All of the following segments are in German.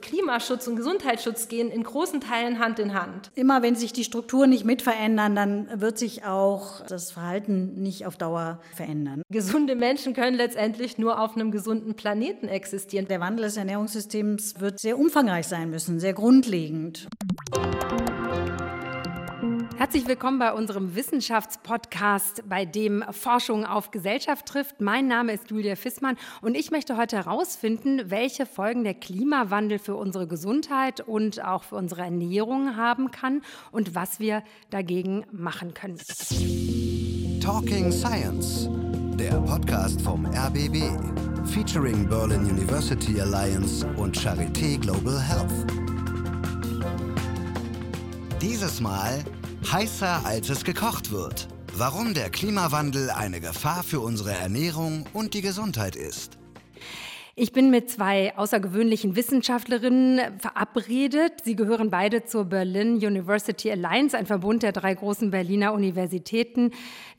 Klimaschutz und Gesundheitsschutz gehen in großen Teilen Hand in Hand. Immer wenn sich die Strukturen nicht mit verändern, dann wird sich auch das Verhalten nicht auf Dauer verändern. Gesunde Menschen können letztendlich nur auf einem gesunden Planeten existieren. Der Wandel des Ernährungssystems wird sehr umfangreich sein müssen, sehr grundlegend. Herzlich willkommen bei unserem Wissenschaftspodcast, bei dem Forschung auf Gesellschaft trifft. Mein Name ist Julia Fissmann und ich möchte heute herausfinden, welche Folgen der Klimawandel für unsere Gesundheit und auch für unsere Ernährung haben kann und was wir dagegen machen können. Talking Science, der Podcast vom RBB, featuring Berlin University Alliance und Charité Global Health. Dieses Mal Heißer als es gekocht wird. Warum der Klimawandel eine Gefahr für unsere Ernährung und die Gesundheit ist. Ich bin mit zwei außergewöhnlichen Wissenschaftlerinnen verabredet. Sie gehören beide zur Berlin University Alliance, ein Verbund der drei großen Berliner Universitäten,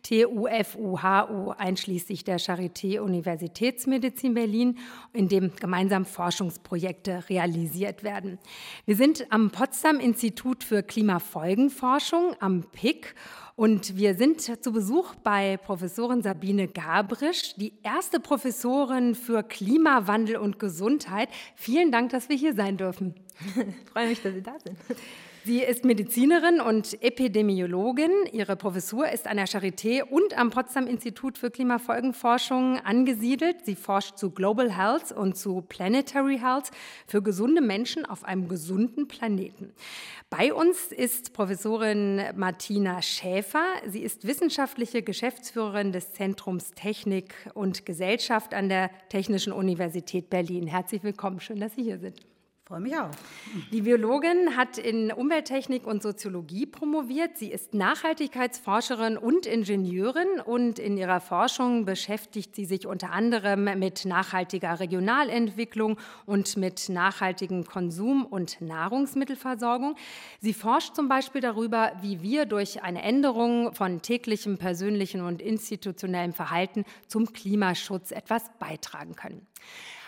TUF, HU, einschließlich der Charité Universitätsmedizin Berlin, in dem gemeinsam Forschungsprojekte realisiert werden. Wir sind am Potsdam Institut für Klimafolgenforschung, am PIC, und wir sind zu Besuch bei Professorin Sabine Gabrisch, die erste Professorin für Klimawandel und Gesundheit. Vielen Dank, dass wir hier sein dürfen. Ich freue mich, dass Sie da sind. Sie ist Medizinerin und Epidemiologin. Ihre Professur ist an der Charité und am Potsdam Institut für Klimafolgenforschung angesiedelt. Sie forscht zu Global Health und zu Planetary Health für gesunde Menschen auf einem gesunden Planeten. Bei uns ist Professorin Martina Schäfer. Sie ist wissenschaftliche Geschäftsführerin des Zentrums Technik und Gesellschaft an der Technischen Universität Berlin. Herzlich willkommen. Schön, dass Sie hier sind. Freue mich auch. Die Biologin hat in Umwelttechnik und Soziologie promoviert. Sie ist Nachhaltigkeitsforscherin und Ingenieurin und in ihrer Forschung beschäftigt sie sich unter anderem mit nachhaltiger Regionalentwicklung und mit nachhaltigem Konsum und Nahrungsmittelversorgung. Sie forscht zum Beispiel darüber, wie wir durch eine Änderung von täglichem persönlichen und institutionellem Verhalten zum Klimaschutz etwas beitragen können.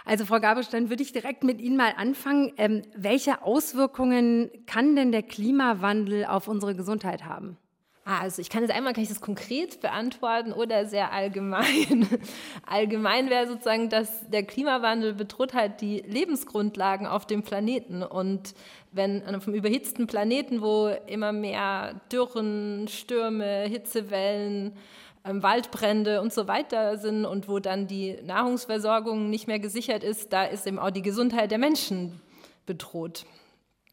Also Frau Gabisch, dann würde ich direkt mit Ihnen mal anfangen. Ähm, welche Auswirkungen kann denn der Klimawandel auf unsere Gesundheit haben? Ah, also ich kann jetzt einmal kann ich das konkret beantworten oder sehr allgemein. allgemein wäre sozusagen, dass der Klimawandel bedroht halt die Lebensgrundlagen auf dem Planeten und wenn an einem überhitzten Planeten, wo immer mehr Dürren, Stürme, Hitzewellen ähm, Waldbrände und so weiter sind und wo dann die Nahrungsversorgung nicht mehr gesichert ist, da ist eben auch die Gesundheit der Menschen bedroht.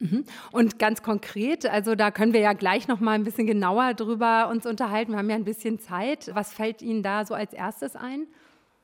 Mhm. Und ganz konkret, also da können wir ja gleich noch mal ein bisschen genauer drüber uns unterhalten. Wir haben ja ein bisschen Zeit. Was fällt Ihnen da so als erstes ein?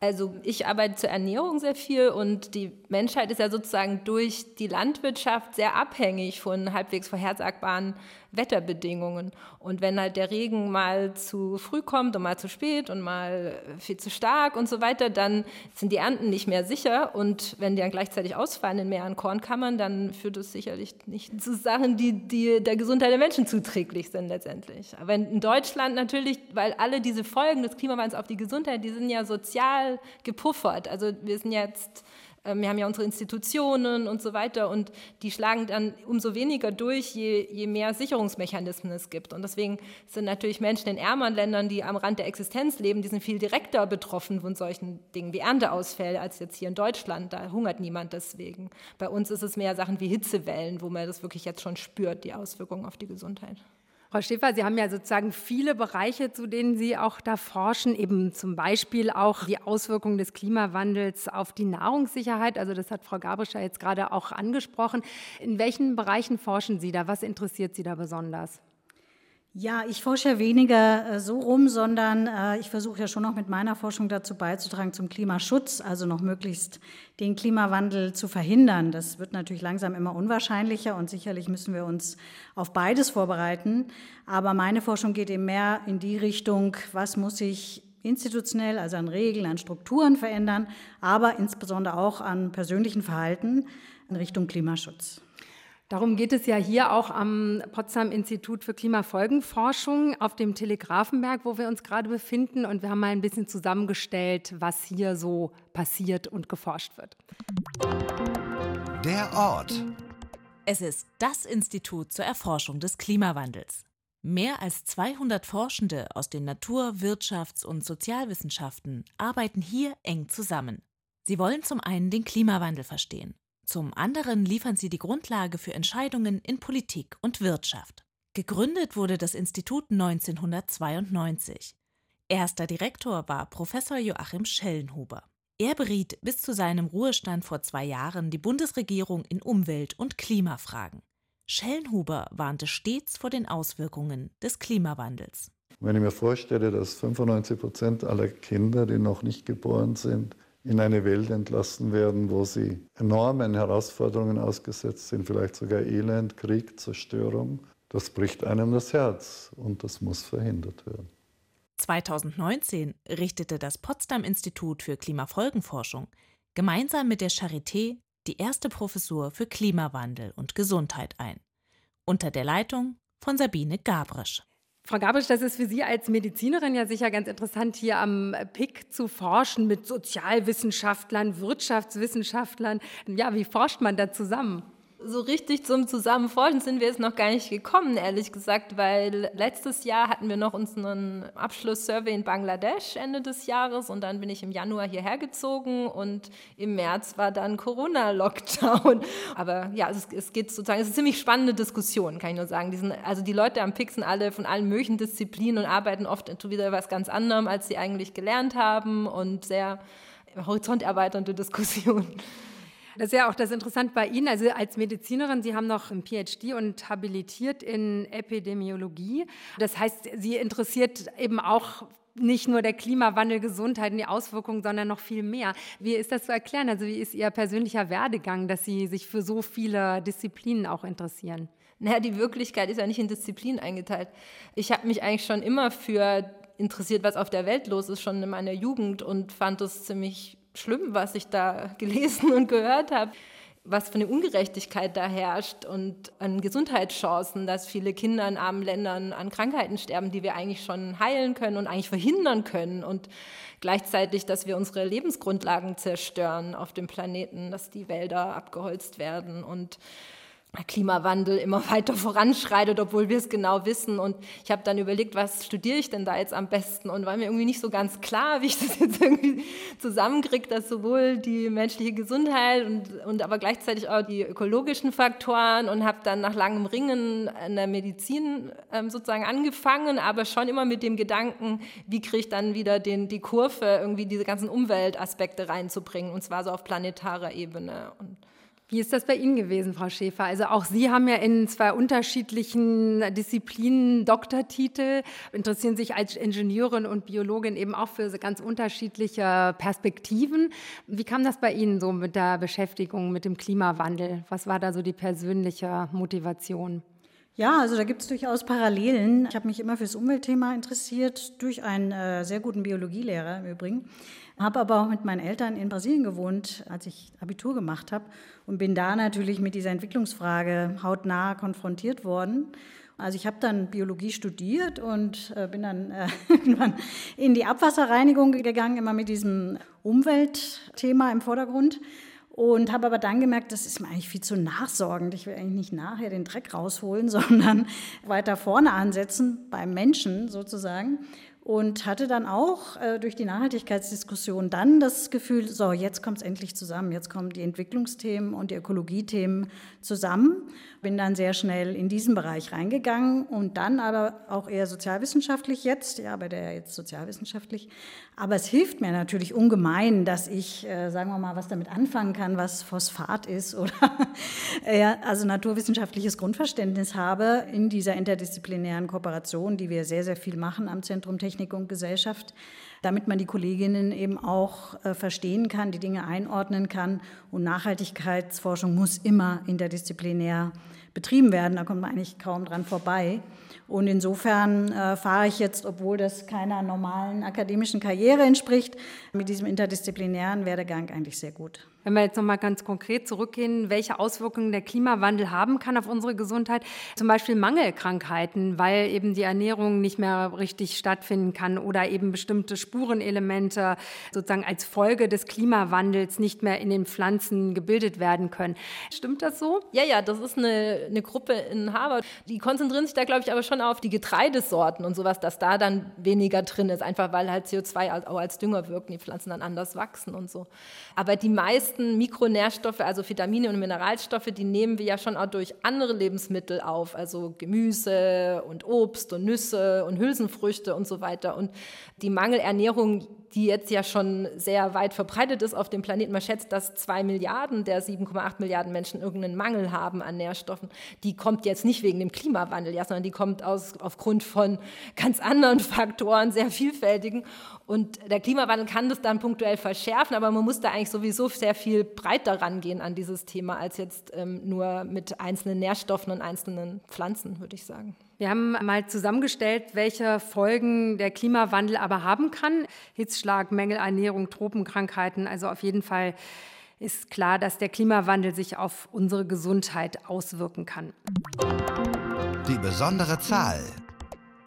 Also ich arbeite zur Ernährung sehr viel und die Menschheit ist ja sozusagen durch die Landwirtschaft sehr abhängig von halbwegs vorhersagbaren Wetterbedingungen. Und wenn halt der Regen mal zu früh kommt und mal zu spät und mal viel zu stark und so weiter, dann sind die Ernten nicht mehr sicher. Und wenn die dann gleichzeitig ausfallen in mehreren Kornkammern, dann führt es sicherlich nicht zu Sachen, die, die der Gesundheit der Menschen zuträglich sind letztendlich. Aber in Deutschland natürlich, weil alle diese Folgen des Klimawandels auf die Gesundheit, die sind ja sozial gepuffert. Also wir sind jetzt wir haben ja unsere Institutionen und so weiter und die schlagen dann umso weniger durch, je, je mehr Sicherungsmechanismen es gibt. Und deswegen sind natürlich Menschen in ärmeren Ländern, die am Rand der Existenz leben, die sind viel direkter betroffen von solchen Dingen wie Ernteausfälle als jetzt hier in Deutschland. Da hungert niemand deswegen. Bei uns ist es mehr Sachen wie Hitzewellen, wo man das wirklich jetzt schon spürt, die Auswirkungen auf die Gesundheit. Frau Schäfer, Sie haben ja sozusagen viele Bereiche, zu denen Sie auch da forschen, eben zum Beispiel auch die Auswirkungen des Klimawandels auf die Nahrungssicherheit. Also das hat Frau Gabrischer jetzt gerade auch angesprochen. In welchen Bereichen forschen Sie da? Was interessiert Sie da besonders? Ja, ich forsche ja weniger äh, so rum, sondern äh, ich versuche ja schon noch mit meiner Forschung dazu beizutragen zum Klimaschutz, also noch möglichst den Klimawandel zu verhindern. Das wird natürlich langsam immer unwahrscheinlicher und sicherlich müssen wir uns auf beides vorbereiten. Aber meine Forschung geht eben mehr in die Richtung, was muss sich institutionell, also an Regeln, an Strukturen verändern, aber insbesondere auch an persönlichen Verhalten in Richtung Klimaschutz. Darum geht es ja hier auch am Potsdam Institut für Klimafolgenforschung auf dem Telegrafenberg, wo wir uns gerade befinden. Und wir haben mal ein bisschen zusammengestellt, was hier so passiert und geforscht wird. Der Ort. Es ist das Institut zur Erforschung des Klimawandels. Mehr als 200 Forschende aus den Natur-, Wirtschafts- und Sozialwissenschaften arbeiten hier eng zusammen. Sie wollen zum einen den Klimawandel verstehen, zum anderen liefern sie die Grundlage für Entscheidungen in Politik und Wirtschaft. Gegründet wurde das Institut 1992. Erster Direktor war Professor Joachim Schellenhuber. Er beriet bis zu seinem Ruhestand vor zwei Jahren die Bundesregierung in Umwelt- und Klimafragen. Schellenhuber warnte stets vor den Auswirkungen des Klimawandels. Wenn ich mir vorstelle, dass 95 Prozent aller Kinder, die noch nicht geboren sind, in eine Welt entlassen werden, wo sie enormen Herausforderungen ausgesetzt sind, vielleicht sogar Elend, Krieg, Zerstörung, das bricht einem das Herz und das muss verhindert werden. 2019 richtete das Potsdam Institut für Klimafolgenforschung gemeinsam mit der Charité die erste Professur für Klimawandel und Gesundheit ein, unter der Leitung von Sabine Gabrisch. Frau Gabrisch, das ist für Sie als Medizinerin ja sicher ganz interessant, hier am PIC zu forschen mit Sozialwissenschaftlern, Wirtschaftswissenschaftlern. Ja, wie forscht man da zusammen? So richtig zum Zusammenforschen sind wir jetzt noch gar nicht gekommen, ehrlich gesagt, weil letztes Jahr hatten wir noch unseren Abschlusssurvey in Bangladesch Ende des Jahres und dann bin ich im Januar hierher gezogen und im März war dann Corona-Lockdown. Aber ja, es, es, geht sozusagen, es ist eine ziemlich spannende Diskussion, kann ich nur sagen. Die sind, also die Leute am sind alle von allen möglichen Disziplinen und arbeiten oft wieder was ganz anderem, als sie eigentlich gelernt haben und sehr horizonterweiternde Diskussionen. Das ist ja auch das Interessante bei Ihnen, also als Medizinerin, Sie haben noch ein PhD und habilitiert in Epidemiologie. Das heißt, Sie interessiert eben auch nicht nur der Klimawandel, Gesundheit und die Auswirkungen, sondern noch viel mehr. Wie ist das zu erklären? Also wie ist Ihr persönlicher Werdegang, dass Sie sich für so viele Disziplinen auch interessieren? Naja, die Wirklichkeit ist ja nicht in Disziplinen eingeteilt. Ich habe mich eigentlich schon immer für interessiert, was auf der Welt los ist, schon in meiner Jugend und fand es ziemlich schlimm, was ich da gelesen und gehört habe was für eine Ungerechtigkeit da herrscht und an Gesundheitschancen, dass viele Kinder in armen Ländern an Krankheiten sterben, die wir eigentlich schon heilen können und eigentlich verhindern können und gleichzeitig, dass wir unsere Lebensgrundlagen zerstören auf dem Planeten, dass die Wälder abgeholzt werden und Klimawandel immer weiter voranschreitet, obwohl wir es genau wissen. Und ich habe dann überlegt, was studiere ich denn da jetzt am besten? Und war mir irgendwie nicht so ganz klar, wie ich das jetzt irgendwie zusammenkriege, dass sowohl die menschliche Gesundheit und, und aber gleichzeitig auch die ökologischen Faktoren und habe dann nach langem Ringen in der Medizin ähm, sozusagen angefangen, aber schon immer mit dem Gedanken, wie kriege ich dann wieder den, die Kurve, irgendwie diese ganzen Umweltaspekte reinzubringen, und zwar so auf planetarer Ebene. Und wie ist das bei Ihnen gewesen, Frau Schäfer? Also auch Sie haben ja in zwei unterschiedlichen Disziplinen Doktortitel, interessieren sich als Ingenieurin und Biologin eben auch für ganz unterschiedliche Perspektiven. Wie kam das bei Ihnen so mit der Beschäftigung mit dem Klimawandel? Was war da so die persönliche Motivation? Ja, also da gibt es durchaus Parallelen. Ich habe mich immer für das Umweltthema interessiert, durch einen äh, sehr guten Biologielehrer im Übrigen. Habe aber auch mit meinen Eltern in Brasilien gewohnt, als ich Abitur gemacht habe und bin da natürlich mit dieser Entwicklungsfrage hautnah konfrontiert worden. Also ich habe dann Biologie studiert und äh, bin dann äh, irgendwann in die Abwasserreinigung gegangen, immer mit diesem Umweltthema im Vordergrund. Und habe aber dann gemerkt, das ist mir eigentlich viel zu nachsorgend. Ich will eigentlich nicht nachher den Dreck rausholen, sondern weiter vorne ansetzen, beim Menschen sozusagen und hatte dann auch äh, durch die Nachhaltigkeitsdiskussion dann das Gefühl, so, jetzt kommt es endlich zusammen, jetzt kommen die Entwicklungsthemen und die Ökologiethemen zusammen. Bin dann sehr schnell in diesen Bereich reingegangen und dann aber auch eher sozialwissenschaftlich jetzt, ja, bei der jetzt sozialwissenschaftlich. Aber es hilft mir natürlich ungemein, dass ich, äh, sagen wir mal, was damit anfangen kann, was Phosphat ist oder äh, also naturwissenschaftliches Grundverständnis habe in dieser interdisziplinären Kooperation, die wir sehr, sehr viel machen am Zentrum Technik und Gesellschaft damit man die Kolleginnen eben auch äh, verstehen kann, die Dinge einordnen kann. Und Nachhaltigkeitsforschung muss immer interdisziplinär betrieben werden. Da kommt man eigentlich kaum dran vorbei. Und insofern äh, fahre ich jetzt, obwohl das keiner normalen akademischen Karriere entspricht, mit diesem interdisziplinären Werdegang eigentlich sehr gut. Wenn wir jetzt noch mal ganz konkret zurückgehen, welche Auswirkungen der Klimawandel haben kann auf unsere Gesundheit, zum Beispiel Mangelkrankheiten, weil eben die Ernährung nicht mehr richtig stattfinden kann oder eben bestimmte Spurenelemente sozusagen als Folge des Klimawandels nicht mehr in den Pflanzen gebildet werden können. Stimmt das so? Ja, ja, das ist eine, eine Gruppe in Harvard. Die konzentrieren sich da, glaube ich, aber schon auf die Getreidesorten und sowas, dass da dann weniger drin ist, einfach weil halt CO2 auch als Dünger wirken, die Pflanzen dann anders wachsen und so. Aber die meisten Mikronährstoffe, also Vitamine und Mineralstoffe, die nehmen wir ja schon auch durch andere Lebensmittel auf, also Gemüse und Obst und Nüsse und Hülsenfrüchte und so weiter. Und die Mangelernährung, die jetzt ja schon sehr weit verbreitet ist auf dem Planeten, man schätzt, dass zwei Milliarden der 7,8 Milliarden Menschen irgendeinen Mangel haben an Nährstoffen, die kommt jetzt nicht wegen dem Klimawandel, ja, sondern die kommt aus, aufgrund von ganz anderen Faktoren, sehr vielfältigen. Und der Klimawandel kann das dann punktuell verschärfen, aber man muss da eigentlich sowieso sehr viel breiter rangehen an dieses Thema, als jetzt ähm, nur mit einzelnen Nährstoffen und einzelnen Pflanzen, würde ich sagen. Wir haben mal zusammengestellt, welche Folgen der Klimawandel aber haben kann. Hitzschlag, Mängelernährung, Tropenkrankheiten. Also auf jeden Fall ist klar, dass der Klimawandel sich auf unsere Gesundheit auswirken kann. Die besondere Zahl.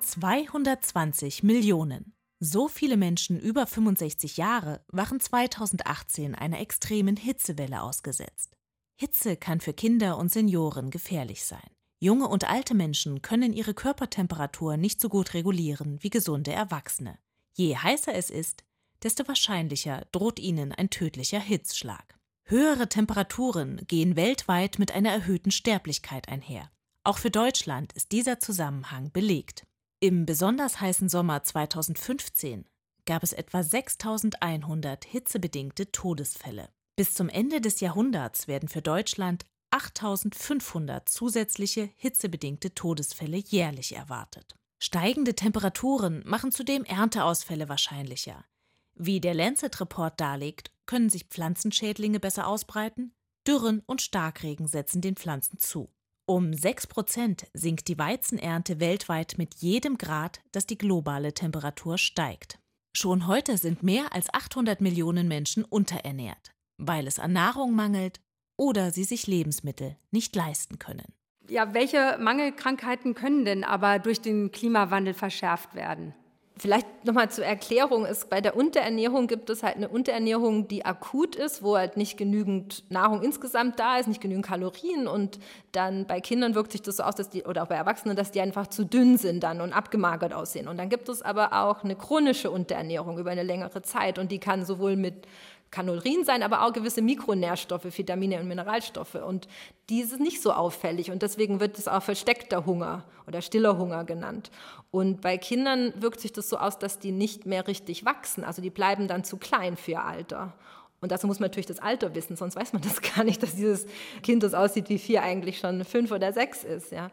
220 Millionen. So viele Menschen über 65 Jahre waren 2018 einer extremen Hitzewelle ausgesetzt. Hitze kann für Kinder und Senioren gefährlich sein. Junge und alte Menschen können ihre Körpertemperatur nicht so gut regulieren wie gesunde Erwachsene. Je heißer es ist, desto wahrscheinlicher droht ihnen ein tödlicher Hitzschlag. Höhere Temperaturen gehen weltweit mit einer erhöhten Sterblichkeit einher. Auch für Deutschland ist dieser Zusammenhang belegt. Im besonders heißen Sommer 2015 gab es etwa 6100 hitzebedingte Todesfälle. Bis zum Ende des Jahrhunderts werden für Deutschland 8500 zusätzliche hitzebedingte Todesfälle jährlich erwartet. Steigende Temperaturen machen zudem Ernteausfälle wahrscheinlicher. Wie der Lancet-Report darlegt, können sich Pflanzenschädlinge besser ausbreiten, Dürren und Starkregen setzen den Pflanzen zu. Um 6 Prozent sinkt die Weizenernte weltweit mit jedem Grad, dass die globale Temperatur steigt. Schon heute sind mehr als 800 Millionen Menschen unterernährt, weil es an Nahrung mangelt oder sie sich Lebensmittel nicht leisten können. Ja, welche Mangelkrankheiten können denn aber durch den Klimawandel verschärft werden? Vielleicht nochmal zur Erklärung ist, bei der Unterernährung gibt es halt eine Unterernährung, die akut ist, wo halt nicht genügend Nahrung insgesamt da ist, nicht genügend Kalorien und dann bei Kindern wirkt sich das so aus, dass die, oder auch bei Erwachsenen, dass die einfach zu dünn sind dann und abgemagert aussehen. Und dann gibt es aber auch eine chronische Unterernährung über eine längere Zeit und die kann sowohl mit Kalorien sein, aber auch gewisse Mikronährstoffe, Vitamine und Mineralstoffe. Und diese ist nicht so auffällig und deswegen wird es auch versteckter Hunger oder stiller Hunger genannt. Und bei Kindern wirkt sich das so aus, dass die nicht mehr richtig wachsen. Also die bleiben dann zu klein für ihr Alter. Und dazu muss man natürlich das Alter wissen, sonst weiß man das gar nicht, dass dieses Kind, das aussieht wie vier, eigentlich schon fünf oder sechs ist. Ja.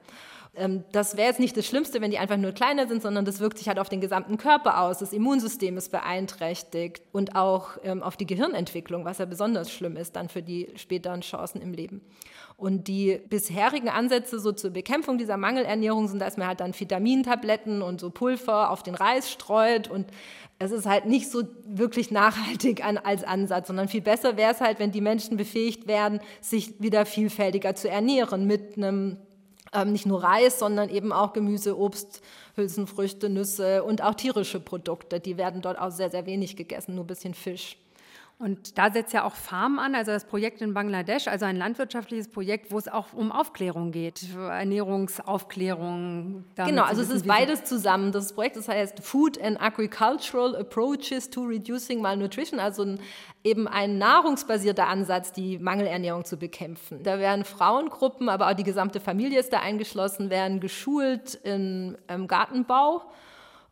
Ähm, das wäre jetzt nicht das Schlimmste, wenn die einfach nur kleiner sind, sondern das wirkt sich halt auf den gesamten Körper aus. Das Immunsystem ist beeinträchtigt und auch ähm, auf die Gehirnentwicklung, was ja besonders schlimm ist dann für die späteren Chancen im Leben. Und die bisherigen Ansätze so zur Bekämpfung dieser Mangelernährung sind, dass man halt dann Vitamintabletten und so Pulver auf den Reis streut und es ist halt nicht so wirklich nachhaltig an, als Ansatz, sondern viel besser wäre es halt, wenn die Menschen befähigt werden, sich wieder vielfältiger zu ernähren mit einem ähm, nicht nur Reis, sondern eben auch Gemüse, Obst, Hülsenfrüchte, Nüsse und auch tierische Produkte. Die werden dort auch sehr, sehr wenig gegessen, nur ein bisschen Fisch. Und da setzt ja auch Farm an, also das Projekt in Bangladesch, also ein landwirtschaftliches Projekt, wo es auch um Aufklärung geht, Ernährungsaufklärung. Genau, also es ist beides zusammen. Das Projekt das heißt Food and Agricultural Approaches to Reducing Malnutrition, also ein, eben ein nahrungsbasierter Ansatz, die Mangelernährung zu bekämpfen. Da werden Frauengruppen, aber auch die gesamte Familie ist da eingeschlossen, werden geschult im Gartenbau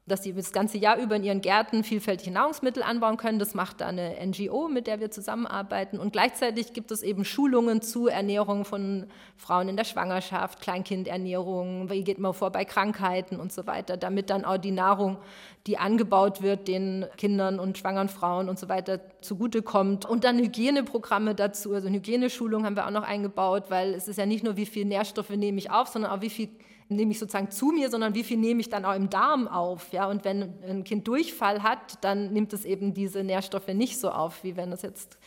dass sie das ganze Jahr über in ihren Gärten vielfältige Nahrungsmittel anbauen können. Das macht eine NGO, mit der wir zusammenarbeiten. Und gleichzeitig gibt es eben Schulungen zu Ernährung von Frauen in der Schwangerschaft, Kleinkindernährung, wie geht man vor bei Krankheiten und so weiter, damit dann auch die Nahrung, die angebaut wird, den Kindern und schwangeren Frauen und so weiter zugutekommt. Und dann Hygieneprogramme dazu, also Hygieneschulung haben wir auch noch eingebaut, weil es ist ja nicht nur, wie viel Nährstoffe nehme ich auf, sondern auch, wie viel nehme ich sozusagen zu mir, sondern wie viel nehme ich dann auch im Darm auf. Ja? Und wenn ein Kind Durchfall hat, dann nimmt es eben diese Nährstoffe nicht so auf, wie wenn es jetzt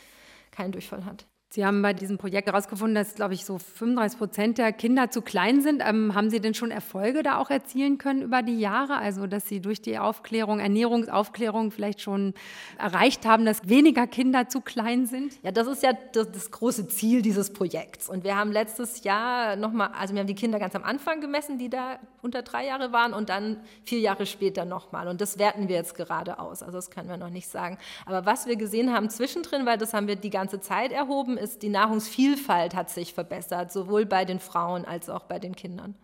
keinen Durchfall hat. Sie haben bei diesem Projekt herausgefunden, dass, glaube ich, so 35 Prozent der Kinder zu klein sind. Ähm, haben Sie denn schon Erfolge da auch erzielen können über die Jahre? Also, dass Sie durch die Aufklärung, Ernährungsaufklärung vielleicht schon erreicht haben, dass weniger Kinder zu klein sind? Ja, das ist ja das, das große Ziel dieses Projekts. Und wir haben letztes Jahr nochmal, also wir haben die Kinder ganz am Anfang gemessen, die da unter drei Jahre waren und dann vier Jahre später nochmal. Und das werten wir jetzt gerade aus. Also, das können wir noch nicht sagen. Aber was wir gesehen haben zwischendrin, weil das haben wir die ganze Zeit erhoben, ist, die Nahrungsvielfalt hat sich verbessert, sowohl bei den Frauen als auch bei den Kindern.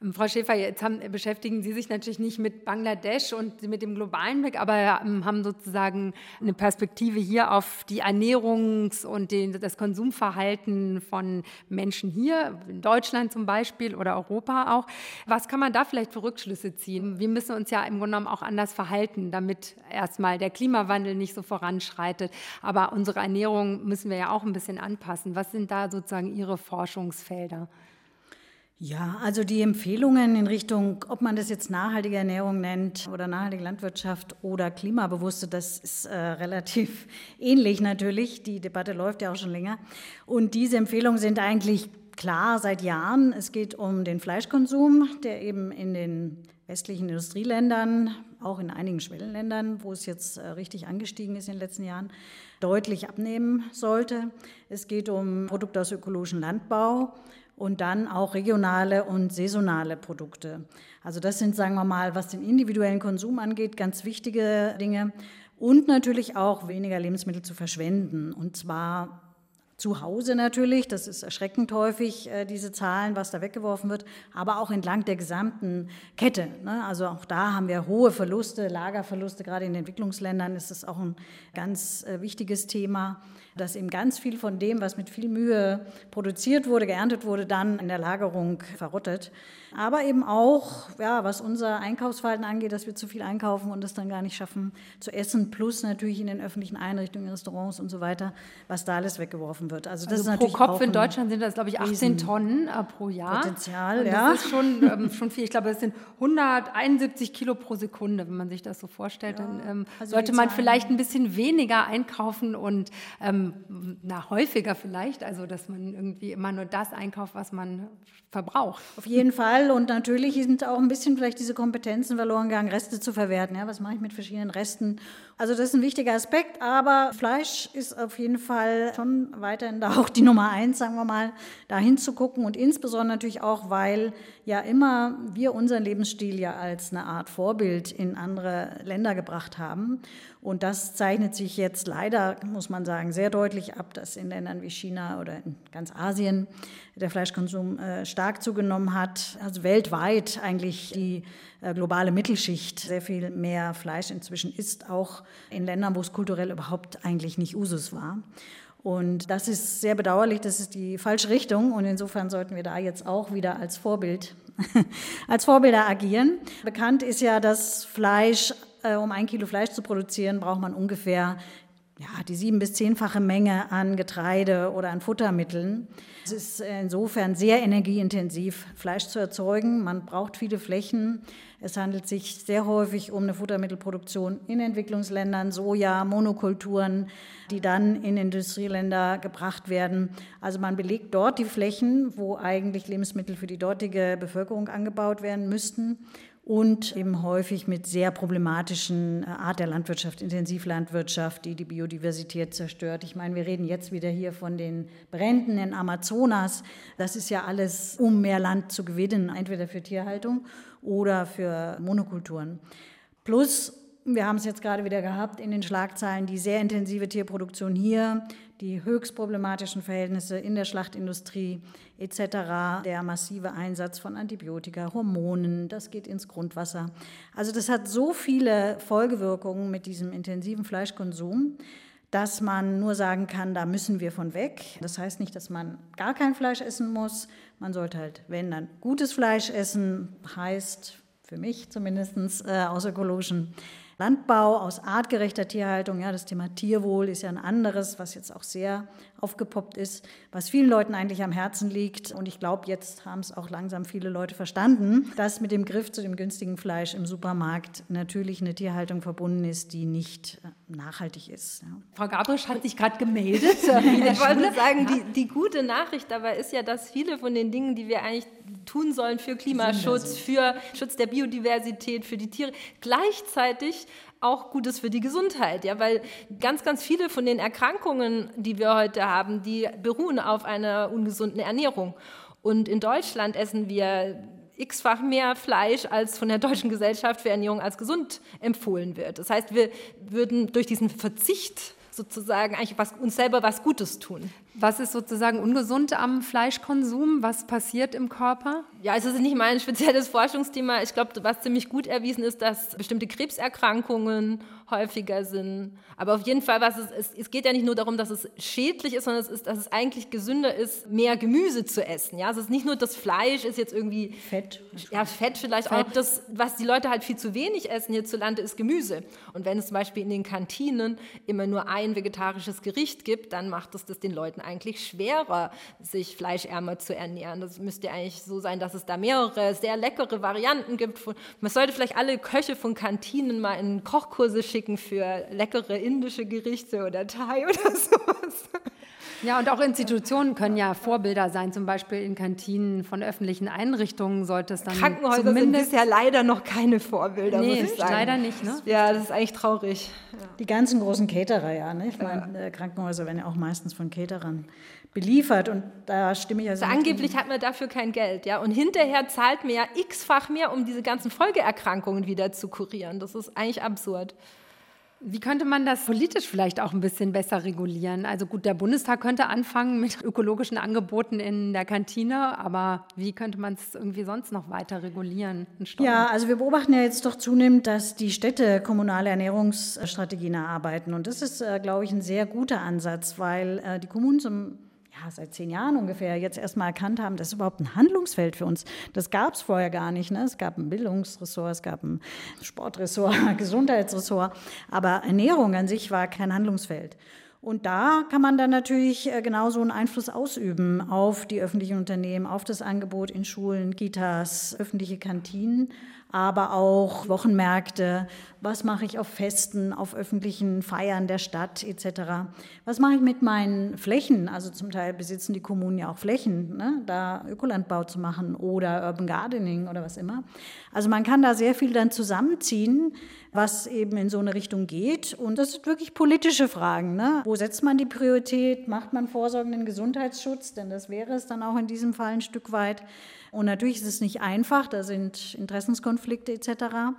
Ähm, Frau Schäfer, jetzt haben, beschäftigen Sie sich natürlich nicht mit Bangladesch und mit dem globalen Blick, aber ähm, haben sozusagen eine Perspektive hier auf die Ernährungs- und den, das Konsumverhalten von Menschen hier, in Deutschland zum Beispiel oder Europa auch. Was kann man da vielleicht für Rückschlüsse ziehen? Wir müssen uns ja im Grunde genommen auch anders verhalten, damit erstmal der Klimawandel nicht so voranschreitet. Aber unsere Ernährung müssen wir ja auch ein bisschen anpassen. Was sind da sozusagen Ihre Forschungsfelder? Ja, also die Empfehlungen in Richtung, ob man das jetzt nachhaltige Ernährung nennt oder nachhaltige Landwirtschaft oder klimabewusste, das ist äh, relativ ähnlich natürlich. Die Debatte läuft ja auch schon länger. Und diese Empfehlungen sind eigentlich klar seit Jahren. Es geht um den Fleischkonsum, der eben in den westlichen Industrieländern, auch in einigen Schwellenländern, wo es jetzt äh, richtig angestiegen ist in den letzten Jahren, deutlich abnehmen sollte. Es geht um Produkte aus ökologischem Landbau und dann auch regionale und saisonale Produkte. Also das sind, sagen wir mal, was den individuellen Konsum angeht, ganz wichtige Dinge. Und natürlich auch weniger Lebensmittel zu verschwenden. Und zwar zu Hause natürlich, das ist erschreckend häufig, äh, diese Zahlen, was da weggeworfen wird, aber auch entlang der gesamten Kette. Ne? Also auch da haben wir hohe Verluste, Lagerverluste, gerade in Entwicklungsländern ist das auch ein ganz äh, wichtiges Thema dass eben ganz viel von dem, was mit viel Mühe produziert wurde, geerntet wurde, dann in der Lagerung verrottet. Aber eben auch, ja, was unser Einkaufsverhalten angeht, dass wir zu viel einkaufen und es dann gar nicht schaffen zu essen, plus natürlich in den öffentlichen Einrichtungen, Restaurants und so weiter, was da alles weggeworfen wird. Also, das also ist pro Kopf in Deutschland sind das, glaube ich, 18 Tonnen äh, pro Jahr. Potenzial, ja. Das ist schon, ähm, schon viel. Ich glaube, es sind 171 Kilo pro Sekunde, wenn man sich das so vorstellt. Ja, dann ähm, also sollte man vielleicht ein bisschen weniger einkaufen und ähm, na, häufiger vielleicht, also dass man irgendwie immer nur das einkauft, was man verbraucht. Auf jeden Fall und natürlich sind auch ein bisschen vielleicht diese Kompetenzen verloren gegangen, Reste zu verwerten. Ja, was mache ich mit verschiedenen Resten? Also das ist ein wichtiger Aspekt, aber Fleisch ist auf jeden Fall schon weiterhin da auch die Nummer eins, sagen wir mal, da hinzugucken und insbesondere natürlich auch, weil ja immer wir unseren Lebensstil ja als eine Art Vorbild in andere Länder gebracht haben. Und das zeichnet sich jetzt leider, muss man sagen, sehr deutlich ab, dass in Ländern wie China oder in ganz Asien der Fleischkonsum äh, stark zugenommen hat. Also weltweit eigentlich die äh, globale Mittelschicht sehr viel mehr Fleisch inzwischen isst, auch in Ländern, wo es kulturell überhaupt eigentlich nicht Usus war. Und das ist sehr bedauerlich, das ist die falsche Richtung und insofern sollten wir da jetzt auch wieder als Vorbild, als Vorbilder agieren. Bekannt ist ja, dass Fleisch, äh, um ein Kilo Fleisch zu produzieren, braucht man ungefähr ja, die sieben- bis zehnfache Menge an Getreide oder an Futtermitteln. Es ist insofern sehr energieintensiv, Fleisch zu erzeugen. Man braucht viele Flächen. Es handelt sich sehr häufig um eine Futtermittelproduktion in Entwicklungsländern, Soja, Monokulturen, die dann in Industrieländer gebracht werden. Also man belegt dort die Flächen, wo eigentlich Lebensmittel für die dortige Bevölkerung angebaut werden müssten und eben häufig mit sehr problematischen äh, Art der Landwirtschaft, Intensivlandwirtschaft, die die Biodiversität zerstört. Ich meine, wir reden jetzt wieder hier von den Bränden in Amazonas. Das ist ja alles, um mehr Land zu gewinnen, entweder für Tierhaltung oder für Monokulturen. Plus wir haben es jetzt gerade wieder gehabt in den Schlagzeilen, die sehr intensive Tierproduktion hier, die höchst problematischen Verhältnisse in der Schlachtindustrie etc., der massive Einsatz von Antibiotika, Hormonen, das geht ins Grundwasser. Also das hat so viele Folgewirkungen mit diesem intensiven Fleischkonsum, dass man nur sagen kann, da müssen wir von weg. Das heißt nicht, dass man gar kein Fleisch essen muss. Man sollte halt, wenn dann gutes Fleisch essen, heißt für mich zumindest äh, aus ökologischen Landbau, aus artgerechter Tierhaltung. Ja, das Thema Tierwohl ist ja ein anderes, was jetzt auch sehr aufgepoppt ist, was vielen Leuten eigentlich am Herzen liegt. Und ich glaube, jetzt haben es auch langsam viele Leute verstanden, dass mit dem Griff zu dem günstigen Fleisch im Supermarkt natürlich eine Tierhaltung verbunden ist, die nicht äh, nachhaltig ist. Ja. Frau Gabrisch hat sich gerade gemeldet. ich wollte sagen, die, die gute Nachricht dabei ist ja, dass viele von den Dingen, die wir eigentlich tun sollen für Klimaschutz, für Schutz der Biodiversität, für die Tiere, gleichzeitig auch Gutes für die Gesundheit, ja, weil ganz, ganz viele von den Erkrankungen, die wir heute haben, die beruhen auf einer ungesunden Ernährung. Und in Deutschland essen wir x-fach mehr Fleisch, als von der Deutschen Gesellschaft für Ernährung als gesund empfohlen wird. Das heißt, wir würden durch diesen Verzicht sozusagen eigentlich was, uns selber was Gutes tun. Was ist sozusagen ungesund am Fleischkonsum? Was passiert im Körper? Ja, es ist nicht mein spezielles Forschungsthema. Ich glaube, was ziemlich gut erwiesen ist, dass bestimmte Krebserkrankungen häufiger sind. Aber auf jeden Fall, was es, es, es geht ja nicht nur darum, dass es schädlich ist, sondern es ist, dass es eigentlich gesünder ist, mehr Gemüse zu essen. Ja, es ist nicht nur das Fleisch, ist jetzt irgendwie Fett. Ja, Fett vielleicht Fett. auch. Das, was die Leute halt viel zu wenig essen hierzulande, ist Gemüse. Und wenn es zum Beispiel in den Kantinen immer nur ein vegetarisches Gericht gibt, dann macht es das den Leuten eigentlich schwerer, sich fleischärmer zu ernähren. Das müsste eigentlich so sein, dass es da mehrere sehr leckere Varianten gibt. Man sollte vielleicht alle Köche von Kantinen mal in Kochkurse schicken für leckere indische Gerichte oder Thai oder sowas. Ja, und auch Institutionen können ja Vorbilder sein, zum Beispiel in Kantinen von öffentlichen Einrichtungen sollte es dann Krankenhäuser zumindest sind bisher leider noch keine Vorbilder, nee, muss ich sagen. leider nicht. Ne? Ja, das ist eigentlich traurig. Die ganzen großen Caterer, ja. Ne? Ich meine, ja. Äh, Krankenhäuser werden ja auch meistens von Caterern beliefert und da stimme ich also. also angeblich hat man dafür kein Geld, ja. Und hinterher zahlt man ja x-fach mehr, um diese ganzen Folgeerkrankungen wieder zu kurieren. Das ist eigentlich absurd. Wie könnte man das politisch vielleicht auch ein bisschen besser regulieren? Also gut, der Bundestag könnte anfangen mit ökologischen Angeboten in der Kantine, aber wie könnte man es irgendwie sonst noch weiter regulieren? Ja, also wir beobachten ja jetzt doch zunehmend, dass die Städte kommunale Ernährungsstrategien erarbeiten. Und das ist, äh, glaube ich, ein sehr guter Ansatz, weil äh, die Kommunen zum ja, seit zehn Jahren ungefähr jetzt erstmal erkannt haben, das ist überhaupt ein Handlungsfeld für uns. Das gab es vorher gar nicht. Ne? Es gab ein Bildungsressort, es gab ein Sportressort, ein Gesundheitsressort, aber Ernährung an sich war kein Handlungsfeld. Und da kann man dann natürlich äh, genauso einen Einfluss ausüben auf die öffentlichen Unternehmen, auf das Angebot in Schulen, Kitas, öffentliche Kantinen aber auch Wochenmärkte. Was mache ich auf Festen, auf öffentlichen Feiern der Stadt etc. Was mache ich mit meinen Flächen? Also zum Teil besitzen die Kommunen ja auch Flächen, ne? da Ökolandbau zu machen oder Urban Gardening oder was immer. Also man kann da sehr viel dann zusammenziehen, was eben in so eine Richtung geht. Und das sind wirklich politische Fragen. Ne? Wo setzt man die Priorität? Macht man vorsorgenden Gesundheitsschutz? Denn das wäre es dann auch in diesem Fall ein Stück weit. Und natürlich ist es nicht einfach, da sind Interessenskonflikte etc.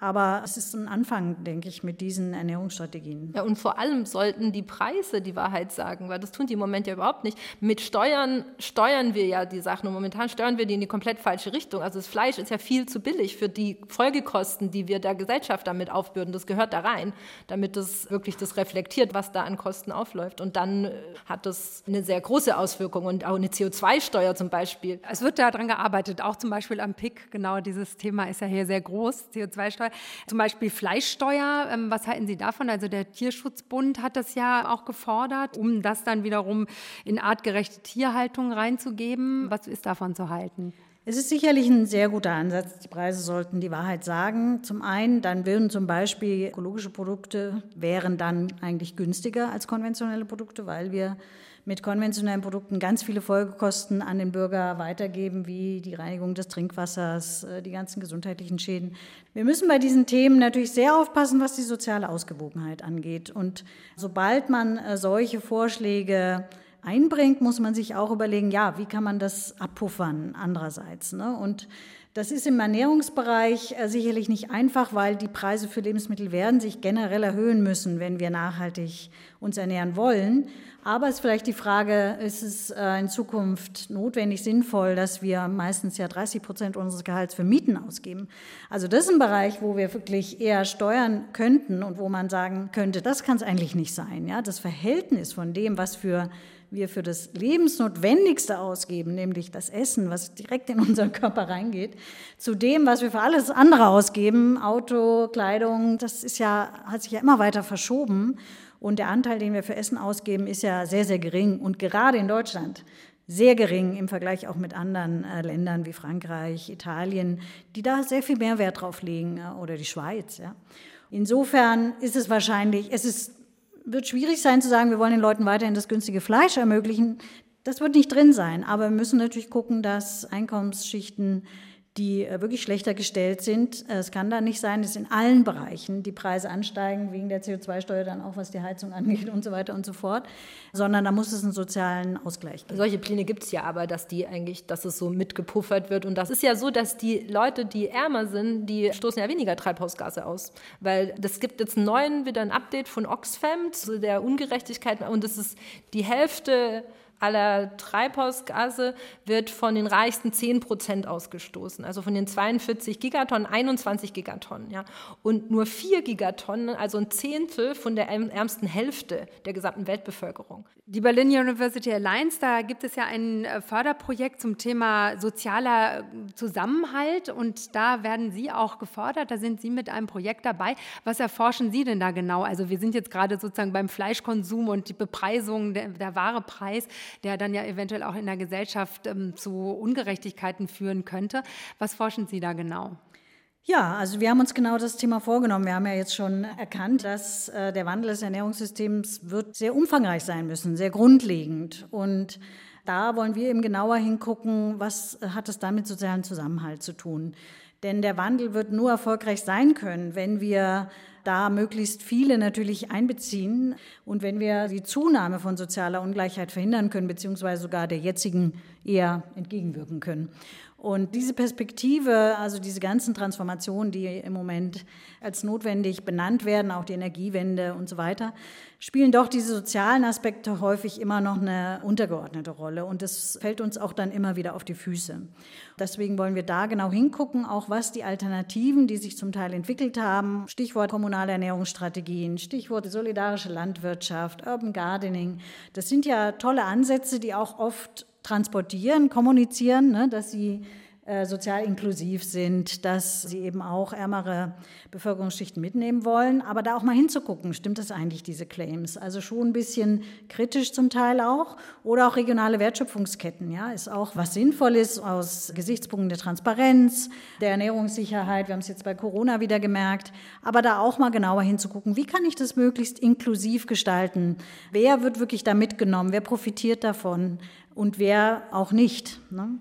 Aber es ist ein Anfang, denke ich, mit diesen Ernährungsstrategien. Ja, und vor allem sollten die Preise die Wahrheit sagen, weil das tun die im Moment ja überhaupt nicht. Mit Steuern steuern wir ja die Sachen und momentan steuern wir die in die komplett falsche Richtung. Also das Fleisch ist ja viel zu billig für die Folgekosten, die wir der Gesellschaft damit aufbürden. Das gehört da rein, damit das wirklich das reflektiert, was da an Kosten aufläuft. Und dann äh, hat das eine sehr große Auswirkung und auch eine CO2-Steuer zum Beispiel. Es wird daran gearbeitet, auch zum Beispiel am PIC. Genau dieses Thema ist ja hier sehr groß, CO2-Steuer. Zum Beispiel Fleischsteuer, ähm, was halten Sie davon? Also der Tierschutzbund hat das ja auch gefordert, um das dann wiederum in artgerechte Tierhaltung reinzugeben. Was ist davon zu halten? Es ist sicherlich ein sehr guter Ansatz. Die Preise sollten die Wahrheit sagen. Zum einen, dann würden zum Beispiel ökologische Produkte wären dann eigentlich günstiger als konventionelle Produkte, weil wir mit konventionellen Produkten ganz viele Folgekosten an den Bürger weitergeben, wie die Reinigung des Trinkwassers, äh, die ganzen gesundheitlichen Schäden. Wir müssen bei diesen Themen natürlich sehr aufpassen, was die soziale Ausgewogenheit angeht. Und sobald man äh, solche Vorschläge einbringt, muss man sich auch überlegen, ja, wie kann man das abpuffern andererseits. Ne? Und das ist im Ernährungsbereich äh, sicherlich nicht einfach, weil die Preise für Lebensmittel werden sich generell erhöhen müssen, wenn wir nachhaltig uns ernähren wollen. Aber es ist vielleicht die Frage, ist es äh, in Zukunft notwendig, sinnvoll, dass wir meistens ja 30 Prozent unseres Gehalts für Mieten ausgeben? Also das ist ein Bereich, wo wir wirklich eher steuern könnten und wo man sagen könnte, das kann es eigentlich nicht sein. Ja, das Verhältnis von dem, was für wir für das Lebensnotwendigste ausgeben, nämlich das Essen, was direkt in unseren Körper reingeht, zu dem, was wir für alles andere ausgeben, Auto, Kleidung, das ist ja, hat sich ja immer weiter verschoben. Und der Anteil, den wir für Essen ausgeben, ist ja sehr, sehr gering. Und gerade in Deutschland sehr gering im Vergleich auch mit anderen äh, Ländern wie Frankreich, Italien, die da sehr viel mehr Wert drauf legen äh, oder die Schweiz. Ja. Insofern ist es wahrscheinlich, es ist, wird schwierig sein zu sagen, wir wollen den Leuten weiterhin das günstige Fleisch ermöglichen. Das wird nicht drin sein, aber wir müssen natürlich gucken, dass Einkommensschichten die äh, wirklich schlechter gestellt sind. Äh, es kann da nicht sein, dass in allen Bereichen die Preise ansteigen, wegen der CO2-Steuer dann auch, was die Heizung angeht und so weiter und so fort, sondern da muss es einen sozialen Ausgleich geben. Solche Pläne gibt es ja aber, dass die eigentlich, dass es so mitgepuffert wird. Und das ist ja so, dass die Leute, die ärmer sind, die stoßen ja weniger Treibhausgase aus. Weil es gibt jetzt neuen, wieder ein Update von Oxfam zu der Ungerechtigkeit und es ist die Hälfte aller Treibhausgase wird von den reichsten 10 Prozent ausgestoßen. Also von den 42 Gigatonnen 21 Gigatonnen. Ja. Und nur 4 Gigatonnen, also ein Zehntel von der ärmsten Hälfte der gesamten Weltbevölkerung. Die Berlin University Alliance, da gibt es ja ein äh, Förderprojekt zum Thema sozialer äh, Zusammenhalt und da werden Sie auch gefordert. Da sind Sie mit einem Projekt dabei. Was erforschen Sie denn da genau? Also wir sind jetzt gerade sozusagen beim Fleischkonsum und die Bepreisung, der, der wahre Preis der dann ja eventuell auch in der Gesellschaft ähm, zu Ungerechtigkeiten führen könnte. Was forschen Sie da genau? Ja, also wir haben uns genau das Thema vorgenommen. Wir haben ja jetzt schon erkannt, dass äh, der Wandel des Ernährungssystems wird sehr umfangreich sein müssen, sehr grundlegend. Und da wollen wir eben genauer hingucken, was hat es dann mit sozialem Zusammenhalt zu tun. Denn der Wandel wird nur erfolgreich sein können, wenn wir da möglichst viele natürlich einbeziehen und wenn wir die Zunahme von sozialer Ungleichheit verhindern können, beziehungsweise sogar der jetzigen eher entgegenwirken können. Und diese Perspektive, also diese ganzen Transformationen, die im Moment als notwendig benannt werden, auch die Energiewende und so weiter, spielen doch diese sozialen Aspekte häufig immer noch eine untergeordnete Rolle. Und das fällt uns auch dann immer wieder auf die Füße. Deswegen wollen wir da genau hingucken, auch was die Alternativen, die sich zum Teil entwickelt haben, Stichwort kommunale Ernährungsstrategien, Stichwort solidarische Landwirtschaft, Urban Gardening, das sind ja tolle Ansätze, die auch oft transportieren, kommunizieren, ne, dass sie äh, sozial inklusiv sind, dass sie eben auch ärmere Bevölkerungsschichten mitnehmen wollen, aber da auch mal hinzugucken, stimmt das eigentlich, diese Claims? Also schon ein bisschen kritisch zum Teil auch oder auch regionale Wertschöpfungsketten, ja, ist auch was Sinnvolles aus Gesichtspunkten der Transparenz, der Ernährungssicherheit, wir haben es jetzt bei Corona wieder gemerkt, aber da auch mal genauer hinzugucken, wie kann ich das möglichst inklusiv gestalten? Wer wird wirklich da mitgenommen? Wer profitiert davon? Und wer auch nicht. Ne?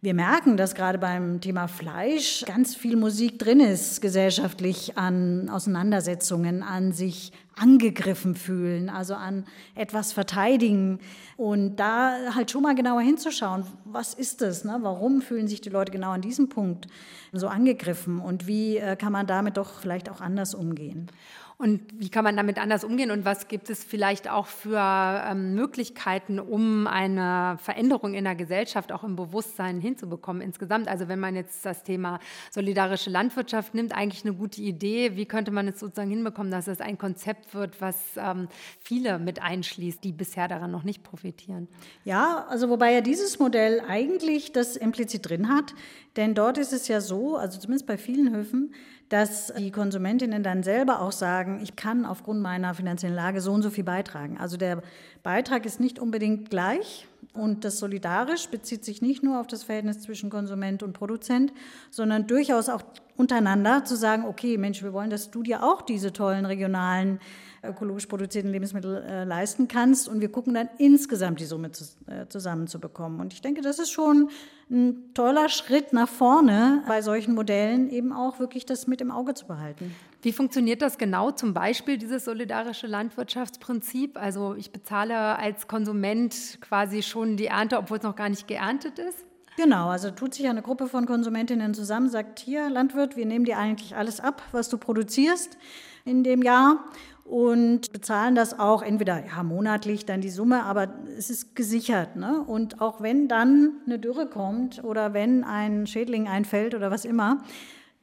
Wir merken, dass gerade beim Thema Fleisch ganz viel Musik drin ist, gesellschaftlich an Auseinandersetzungen, an sich angegriffen fühlen, also an etwas verteidigen. Und da halt schon mal genauer hinzuschauen, was ist das? Ne? Warum fühlen sich die Leute genau an diesem Punkt so angegriffen? Und wie äh, kann man damit doch vielleicht auch anders umgehen? Und wie kann man damit anders umgehen und was gibt es vielleicht auch für ähm, Möglichkeiten, um eine Veränderung in der Gesellschaft auch im Bewusstsein hinzubekommen insgesamt? Also wenn man jetzt das Thema solidarische Landwirtschaft nimmt, eigentlich eine gute Idee. Wie könnte man es sozusagen hinbekommen, dass es ein Konzept wird, was ähm, viele mit einschließt, die bisher daran noch nicht profitieren? Ja, also wobei ja dieses Modell eigentlich das implizit drin hat, denn dort ist es ja so, also zumindest bei vielen Höfen, dass die Konsumentinnen dann selber auch sagen, ich kann aufgrund meiner finanziellen Lage so und so viel beitragen. Also der Beitrag ist nicht unbedingt gleich und das solidarisch bezieht sich nicht nur auf das Verhältnis zwischen Konsument und Produzent, sondern durchaus auch untereinander zu sagen, okay, Mensch, wir wollen, dass du dir auch diese tollen regionalen ökologisch produzierten Lebensmittel äh, leisten kannst. Und wir gucken dann insgesamt die Summe zu, äh, zusammenzubekommen. Und ich denke, das ist schon ein toller Schritt nach vorne bei solchen Modellen, eben auch wirklich das mit im Auge zu behalten. Wie funktioniert das genau? Zum Beispiel dieses solidarische Landwirtschaftsprinzip. Also ich bezahle als Konsument quasi schon die Ernte, obwohl es noch gar nicht geerntet ist. Genau, also tut sich eine Gruppe von Konsumentinnen zusammen, sagt hier Landwirt, wir nehmen dir eigentlich alles ab, was du produzierst in dem Jahr und bezahlen das auch entweder ja, monatlich dann die Summe, aber es ist gesichert. Ne? Und auch wenn dann eine Dürre kommt oder wenn ein Schädling einfällt oder was immer,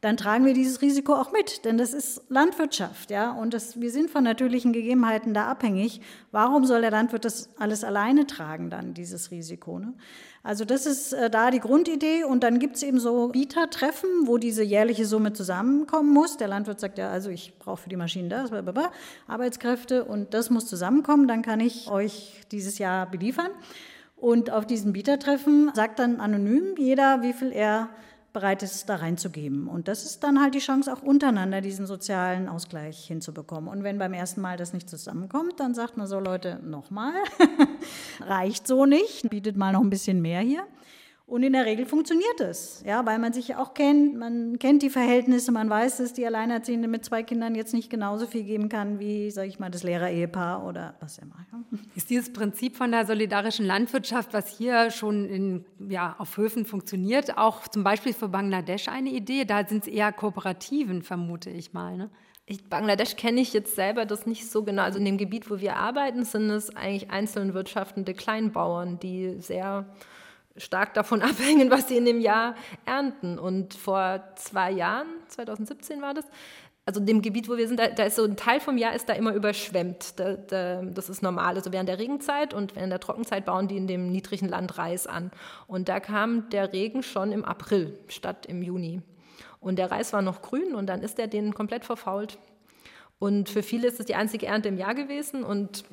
dann tragen wir dieses Risiko auch mit, denn das ist Landwirtschaft, ja, und das, wir sind von natürlichen Gegebenheiten da abhängig. Warum soll der Landwirt das alles alleine tragen dann, dieses Risiko? Ne? Also das ist äh, da die Grundidee und dann gibt es eben so Bietertreffen, wo diese jährliche Summe zusammenkommen muss. Der Landwirt sagt ja, also ich brauche für die Maschinen das, blablabla, Arbeitskräfte und das muss zusammenkommen, dann kann ich euch dieses Jahr beliefern. Und auf diesen Bietertreffen sagt dann anonym jeder, wie viel er bereit ist, da reinzugeben. Und das ist dann halt die Chance, auch untereinander diesen sozialen Ausgleich hinzubekommen. Und wenn beim ersten Mal das nicht zusammenkommt, dann sagt man so, Leute, nochmal, reicht so nicht, bietet mal noch ein bisschen mehr hier. Und in der Regel funktioniert es, ja, weil man sich ja auch kennt, man kennt die Verhältnisse, man weiß, dass die Alleinerziehende mit zwei Kindern jetzt nicht genauso viel geben kann wie, sage ich mal, das Lehrerehepaar oder was immer. Ja. Ist dieses Prinzip von der solidarischen Landwirtschaft, was hier schon in, ja, auf Höfen funktioniert, auch zum Beispiel für Bangladesch eine Idee? Da sind es eher Kooperativen, vermute ich mal. Ne? Ich, Bangladesch kenne ich jetzt selber das nicht so genau. Also in dem Gebiet, wo wir arbeiten, sind es eigentlich einzeln wirtschaftende Kleinbauern, die sehr stark davon abhängen, was sie in dem Jahr ernten. Und vor zwei Jahren, 2017 war das, also in dem Gebiet, wo wir sind, da, da, ist so ein Teil vom Jahr ist da immer überschwemmt. Da, da, das ist normal. Also während der Regenzeit und während der Trockenzeit bauen die in dem niedrigen Land Reis an. Und da kam der Regen schon im April statt im Juni. Und der Reis war noch grün und dann ist der denen komplett verfault. Und für viele ist es die einzige Ernte im Jahr gewesen und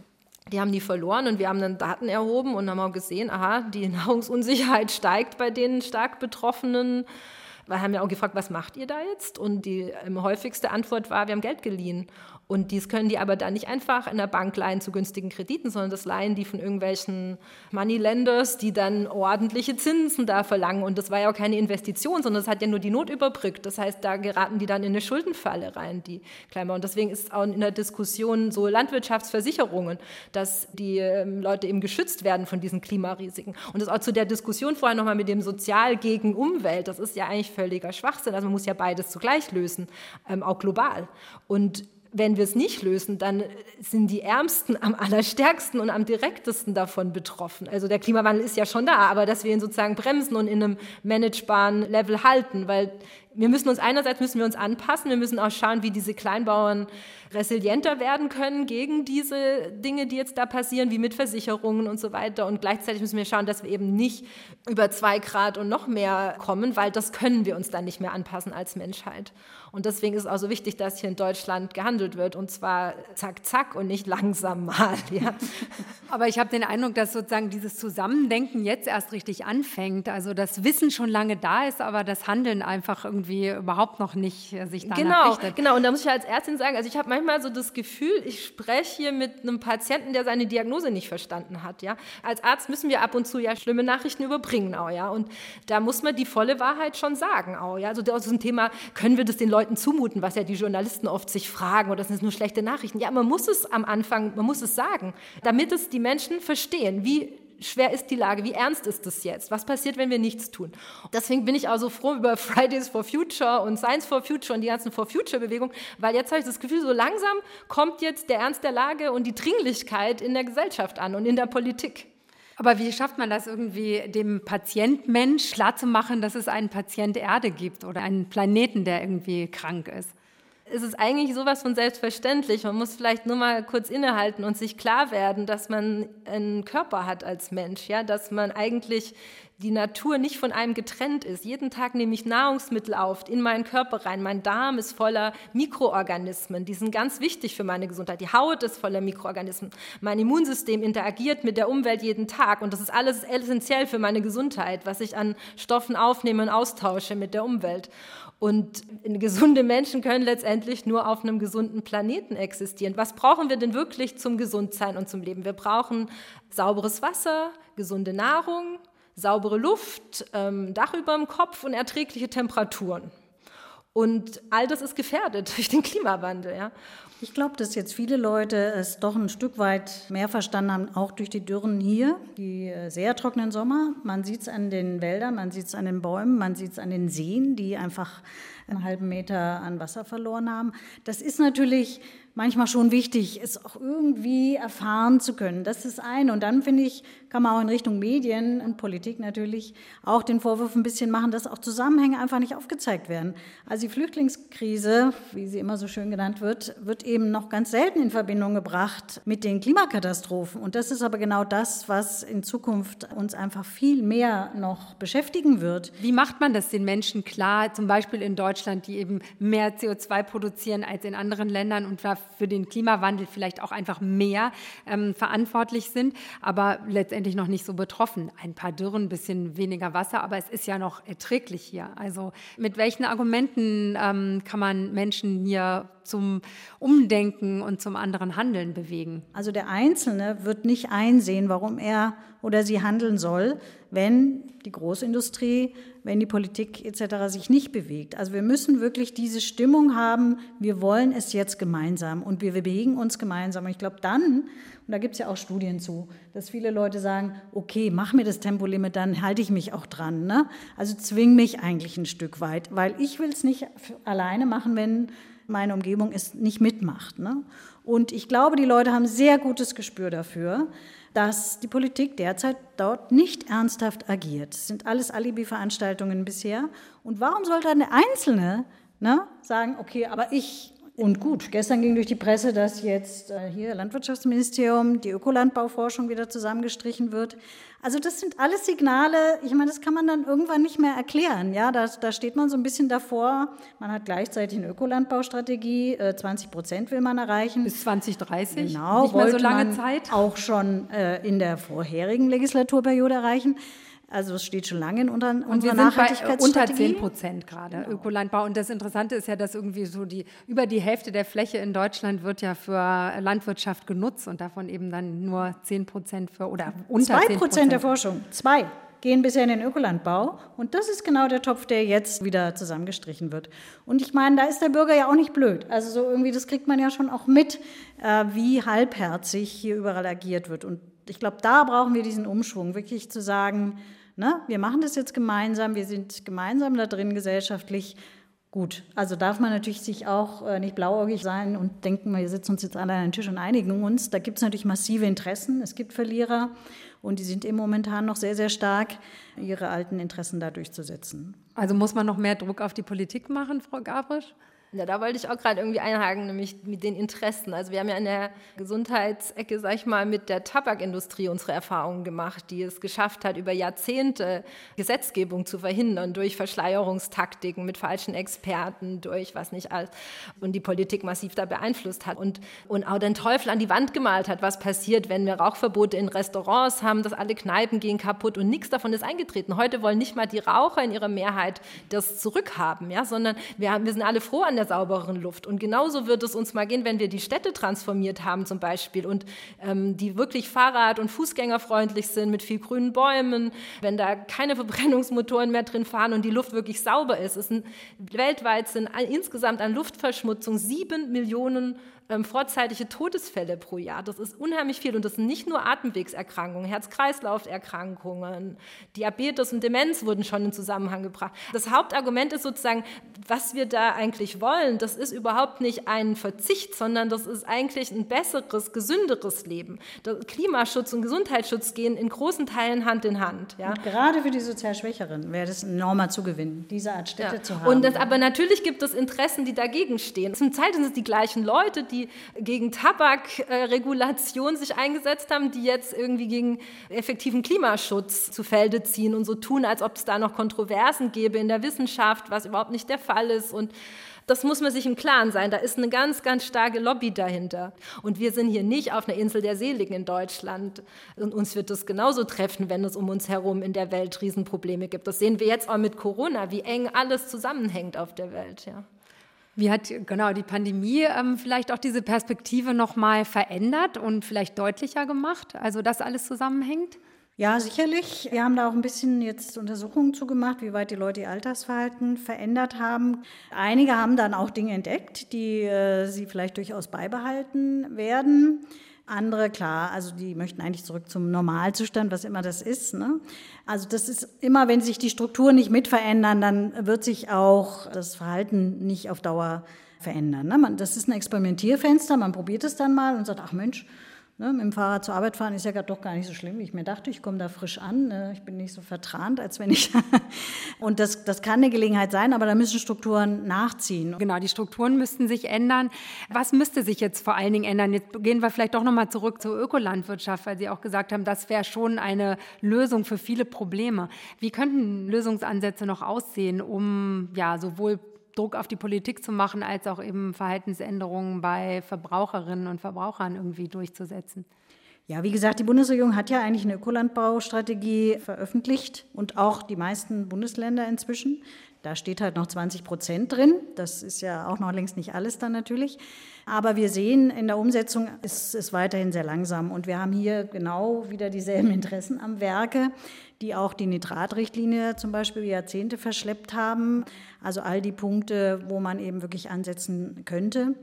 die haben die verloren und wir haben dann Daten erhoben und haben auch gesehen, aha, die Nahrungsunsicherheit steigt bei den stark Betroffenen. Wir haben ja auch gefragt, was macht ihr da jetzt? Und die ähm, häufigste Antwort war, wir haben Geld geliehen. Und dies können die aber dann nicht einfach in der Bank leihen zu günstigen Krediten, sondern das leihen die von irgendwelchen Moneylenders, die dann ordentliche Zinsen da verlangen. Und das war ja auch keine Investition, sondern das hat ja nur die Not überbrückt. Das heißt, da geraten die dann in eine Schuldenfalle rein, die Kleinbauern. Und deswegen ist auch in der Diskussion so Landwirtschaftsversicherungen, dass die ähm, Leute eben geschützt werden von diesen Klimarisiken. Und das auch zu der Diskussion vorher nochmal mit dem Sozial gegen Umwelt, das ist ja eigentlich völliger Schwachsinn. Also man muss ja beides zugleich lösen, ähm, auch global. Und wenn wir es nicht lösen, dann sind die Ärmsten am allerstärksten und am direktesten davon betroffen. Also der Klimawandel ist ja schon da, aber dass wir ihn sozusagen bremsen und in einem managebaren Level halten, weil wir müssen uns einerseits müssen wir uns anpassen, wir müssen auch schauen, wie diese Kleinbauern resilienter werden können gegen diese Dinge, die jetzt da passieren, wie mit Versicherungen und so weiter. Und gleichzeitig müssen wir schauen, dass wir eben nicht über zwei Grad und noch mehr kommen, weil das können wir uns dann nicht mehr anpassen als Menschheit. Und deswegen ist es auch so wichtig, dass hier in Deutschland gehandelt wird und zwar zack, zack und nicht langsam mal. Ja. Aber ich habe den Eindruck, dass sozusagen dieses Zusammendenken jetzt erst richtig anfängt. Also das Wissen schon lange da ist, aber das Handeln einfach irgendwie überhaupt noch nicht äh, sich danach genau, richtet. Genau, und da muss ich als Ärztin sagen, also ich habe manchmal so das Gefühl, ich spreche hier mit einem Patienten, der seine Diagnose nicht verstanden hat. Ja. Als Arzt müssen wir ab und zu ja schlimme Nachrichten überbringen auch, ja. Und da muss man die volle Wahrheit schon sagen auch, ja. Also ist ein Thema, können wir das den Leuten Leuten zumuten, was ja die Journalisten oft sich fragen, oder das sind nur schlechte Nachrichten. Ja, man muss es am Anfang, man muss es sagen, damit es die Menschen verstehen, wie schwer ist die Lage, wie ernst ist das jetzt, was passiert, wenn wir nichts tun. Deswegen bin ich auch so froh über Fridays for Future und Science for Future und die ganzen For Future Bewegungen, weil jetzt habe ich das Gefühl, so langsam kommt jetzt der Ernst der Lage und die Dringlichkeit in der Gesellschaft an und in der Politik. Aber wie schafft man das irgendwie dem Patient Mensch klarzumachen, dass es einen Patient Erde gibt oder einen Planeten, der irgendwie krank ist? Es ist eigentlich sowas von selbstverständlich. Man muss vielleicht nur mal kurz innehalten und sich klar werden, dass man einen Körper hat als Mensch, ja, dass man eigentlich die Natur nicht von einem getrennt ist. Jeden Tag nehme ich Nahrungsmittel auf in meinen Körper rein. Mein Darm ist voller Mikroorganismen, die sind ganz wichtig für meine Gesundheit. Die Haut ist voller Mikroorganismen. Mein Immunsystem interagiert mit der Umwelt jeden Tag und das ist alles essentiell für meine Gesundheit, was ich an Stoffen aufnehme und austausche mit der Umwelt. Und gesunde Menschen können letztendlich nur auf einem gesunden Planeten existieren. Was brauchen wir denn wirklich zum Gesundsein und zum Leben? Wir brauchen sauberes Wasser, gesunde Nahrung, saubere Luft, ähm, Dach über dem Kopf und erträgliche Temperaturen. Und all das ist gefährdet durch den Klimawandel. Ja. Ich glaube, dass jetzt viele Leute es doch ein Stück weit mehr verstanden haben, auch durch die Dürren hier, die äh, sehr trockenen Sommer. Man sieht es an den Wäldern, man sieht es an den Bäumen, man sieht es an den Seen, die einfach einen halben Meter an Wasser verloren haben. Das ist natürlich manchmal schon wichtig, es auch irgendwie erfahren zu können. Das ist ein. Und dann finde ich, kann man auch in Richtung Medien und Politik natürlich auch den Vorwurf ein bisschen machen, dass auch Zusammenhänge einfach nicht aufgezeigt werden. Also die Flüchtlingskrise, wie sie immer so schön genannt wird, wird eben noch ganz selten in Verbindung gebracht mit den Klimakatastrophen. Und das ist aber genau das, was in Zukunft uns einfach viel mehr noch beschäftigen wird. Wie macht man das den Menschen klar, zum Beispiel in Deutschland, die eben mehr CO2 produzieren als in anderen Ländern und für den Klimawandel vielleicht auch einfach mehr ähm, verantwortlich sind, aber letztendlich noch nicht so betroffen. Ein paar Dürren, ein bisschen weniger Wasser, aber es ist ja noch erträglich hier. Also mit welchen Argumenten ähm, kann man Menschen hier zum Umdenken und zum anderen Handeln bewegen? Also der Einzelne wird nicht einsehen, warum er oder sie handeln soll, wenn die Großindustrie, wenn die Politik etc. sich nicht bewegt. Also wir müssen wirklich diese Stimmung haben, wir wollen es jetzt gemeinsam und wir bewegen uns gemeinsam. Und ich glaube dann, und da gibt es ja auch Studien zu, dass viele Leute sagen, okay, mach mir das Tempolimit, dann halte ich mich auch dran. Ne? Also zwing mich eigentlich ein Stück weit, weil ich will es nicht alleine machen, wenn meine Umgebung es nicht mitmacht. Ne? Und ich glaube, die Leute haben sehr gutes Gespür dafür, dass die Politik derzeit dort nicht ernsthaft agiert. Das sind alles Alibi-Veranstaltungen bisher. Und warum soll dann der Einzelne ne, sagen, okay, aber ich und gut, gestern ging durch die Presse, dass jetzt äh, hier Landwirtschaftsministerium die Ökolandbauforschung wieder zusammengestrichen wird. Also das sind alles Signale, ich meine, das kann man dann irgendwann nicht mehr erklären. Ja, da, da steht man so ein bisschen davor. Man hat gleichzeitig eine Ökolandbaustrategie, äh, 20 Prozent will man erreichen. Bis 2030? Genau, nicht mehr so lange Zeit. Auch schon äh, in der vorherigen Legislaturperiode erreichen. Also es steht schon lange in unter, und unserer Nachhaltigkeitsstrategie. unter 10 Prozent gerade genau. Ökolandbau. Und das Interessante ist ja, dass irgendwie so die über die Hälfte der Fläche in Deutschland wird ja für Landwirtschaft genutzt und davon eben dann nur 10 Prozent für oder unter 2 Prozent der Forschung, zwei gehen bisher in den Ökolandbau. Und das ist genau der Topf, der jetzt wieder zusammengestrichen wird. Und ich meine, da ist der Bürger ja auch nicht blöd. Also so irgendwie, das kriegt man ja schon auch mit, äh, wie halbherzig hier überall agiert wird. Und ich glaube, da brauchen wir diesen Umschwung, wirklich zu sagen, Ne? Wir machen das jetzt gemeinsam, wir sind gemeinsam da drin gesellschaftlich. Gut, also darf man natürlich sich auch äh, nicht blauäugig sein und denken, wir sitzen uns jetzt alle an den Tisch und einigen uns. Da gibt es natürlich massive Interessen. Es gibt Verlierer und die sind eben momentan noch sehr, sehr stark, ihre alten Interessen da durchzusetzen. Also muss man noch mehr Druck auf die Politik machen, Frau Gabrisch? Ja, da wollte ich auch gerade irgendwie einhaken, nämlich mit den Interessen. Also wir haben ja in der Gesundheitsecke, sag ich mal, mit der Tabakindustrie unsere Erfahrungen gemacht, die es geschafft hat, über Jahrzehnte Gesetzgebung zu verhindern durch Verschleierungstaktiken mit falschen Experten, durch was nicht alles und die Politik massiv da beeinflusst hat und, und auch den Teufel an die Wand gemalt hat, was passiert, wenn wir Rauchverbote in Restaurants haben, dass alle Kneipen gehen kaputt und nichts davon ist eingetreten. Heute wollen nicht mal die Raucher in ihrer Mehrheit das zurückhaben, ja, sondern wir, haben, wir sind alle froh an der der sauberen Luft. Und genauso wird es uns mal gehen, wenn wir die Städte transformiert haben zum Beispiel und ähm, die wirklich Fahrrad- und Fußgängerfreundlich sind mit viel grünen Bäumen, wenn da keine Verbrennungsmotoren mehr drin fahren und die Luft wirklich sauber ist. Es sind, weltweit sind insgesamt an Luftverschmutzung sieben Millionen ähm, vorzeitige Todesfälle pro Jahr. Das ist unheimlich viel und das sind nicht nur Atemwegserkrankungen, Herz-Kreislauf-Erkrankungen, Diabetes und Demenz wurden schon in Zusammenhang gebracht. Das Hauptargument ist sozusagen, was wir da eigentlich wollen, das ist überhaupt nicht ein Verzicht, sondern das ist eigentlich ein besseres, gesünderes Leben. Das Klimaschutz und Gesundheitsschutz gehen in großen Teilen Hand in Hand. Ja. Gerade für die sozial Schwächeren wäre das ein enormer Zugewinn, diese Art Städte ja. zu haben. Und das, aber natürlich gibt es Interessen, die dagegen stehen. Zum Teil sind es die gleichen Leute, die gegen Tabakregulation sich eingesetzt haben, die jetzt irgendwie gegen effektiven Klimaschutz zu Felde ziehen und so tun, als ob es da noch Kontroversen gäbe in der Wissenschaft, was überhaupt nicht der Fall ist. Und das muss man sich im Klaren sein. Da ist eine ganz, ganz starke Lobby dahinter. Und wir sind hier nicht auf einer Insel der Seligen in Deutschland. Und uns wird das genauso treffen, wenn es um uns herum in der Welt Riesenprobleme gibt. Das sehen wir jetzt auch mit Corona, wie eng alles zusammenhängt auf der Welt. Ja. Wie hat genau die Pandemie ähm, vielleicht auch diese Perspektive noch mal verändert und vielleicht deutlicher gemacht? Also dass alles zusammenhängt? Ja, sicherlich. Wir haben da auch ein bisschen jetzt Untersuchungen zugemacht, wie weit die Leute ihr Altersverhalten verändert haben. Einige haben dann auch Dinge entdeckt, die äh, sie vielleicht durchaus beibehalten werden. Andere, klar, also die möchten eigentlich zurück zum Normalzustand, was immer das ist. Ne? Also das ist immer, wenn sich die Strukturen nicht mit verändern, dann wird sich auch das Verhalten nicht auf Dauer verändern. Ne? Das ist ein Experimentierfenster, man probiert es dann mal und sagt, ach Mensch, Ne, mit dem Fahrrad zur Arbeit fahren ist ja doch gar nicht so schlimm, wie ich mir dachte. Ich komme da frisch an. Ne, ich bin nicht so vertrant, als wenn ich. und das, das kann eine Gelegenheit sein, aber da müssen Strukturen nachziehen. Genau, die Strukturen müssten sich ändern. Was müsste sich jetzt vor allen Dingen ändern? Jetzt gehen wir vielleicht doch nochmal zurück zur Ökolandwirtschaft, weil Sie auch gesagt haben, das wäre schon eine Lösung für viele Probleme. Wie könnten Lösungsansätze noch aussehen, um ja sowohl Druck auf die Politik zu machen, als auch eben Verhaltensänderungen bei Verbraucherinnen und Verbrauchern irgendwie durchzusetzen. Ja, wie gesagt, die Bundesregierung hat ja eigentlich eine Ökolandbaustrategie veröffentlicht und auch die meisten Bundesländer inzwischen. Da steht halt noch 20 Prozent drin. Das ist ja auch noch längst nicht alles dann natürlich. Aber wir sehen, in der Umsetzung ist es weiterhin sehr langsam. Und wir haben hier genau wieder dieselben Interessen am Werke, die auch die Nitratrichtlinie zum Beispiel Jahrzehnte verschleppt haben. Also all die Punkte, wo man eben wirklich ansetzen könnte.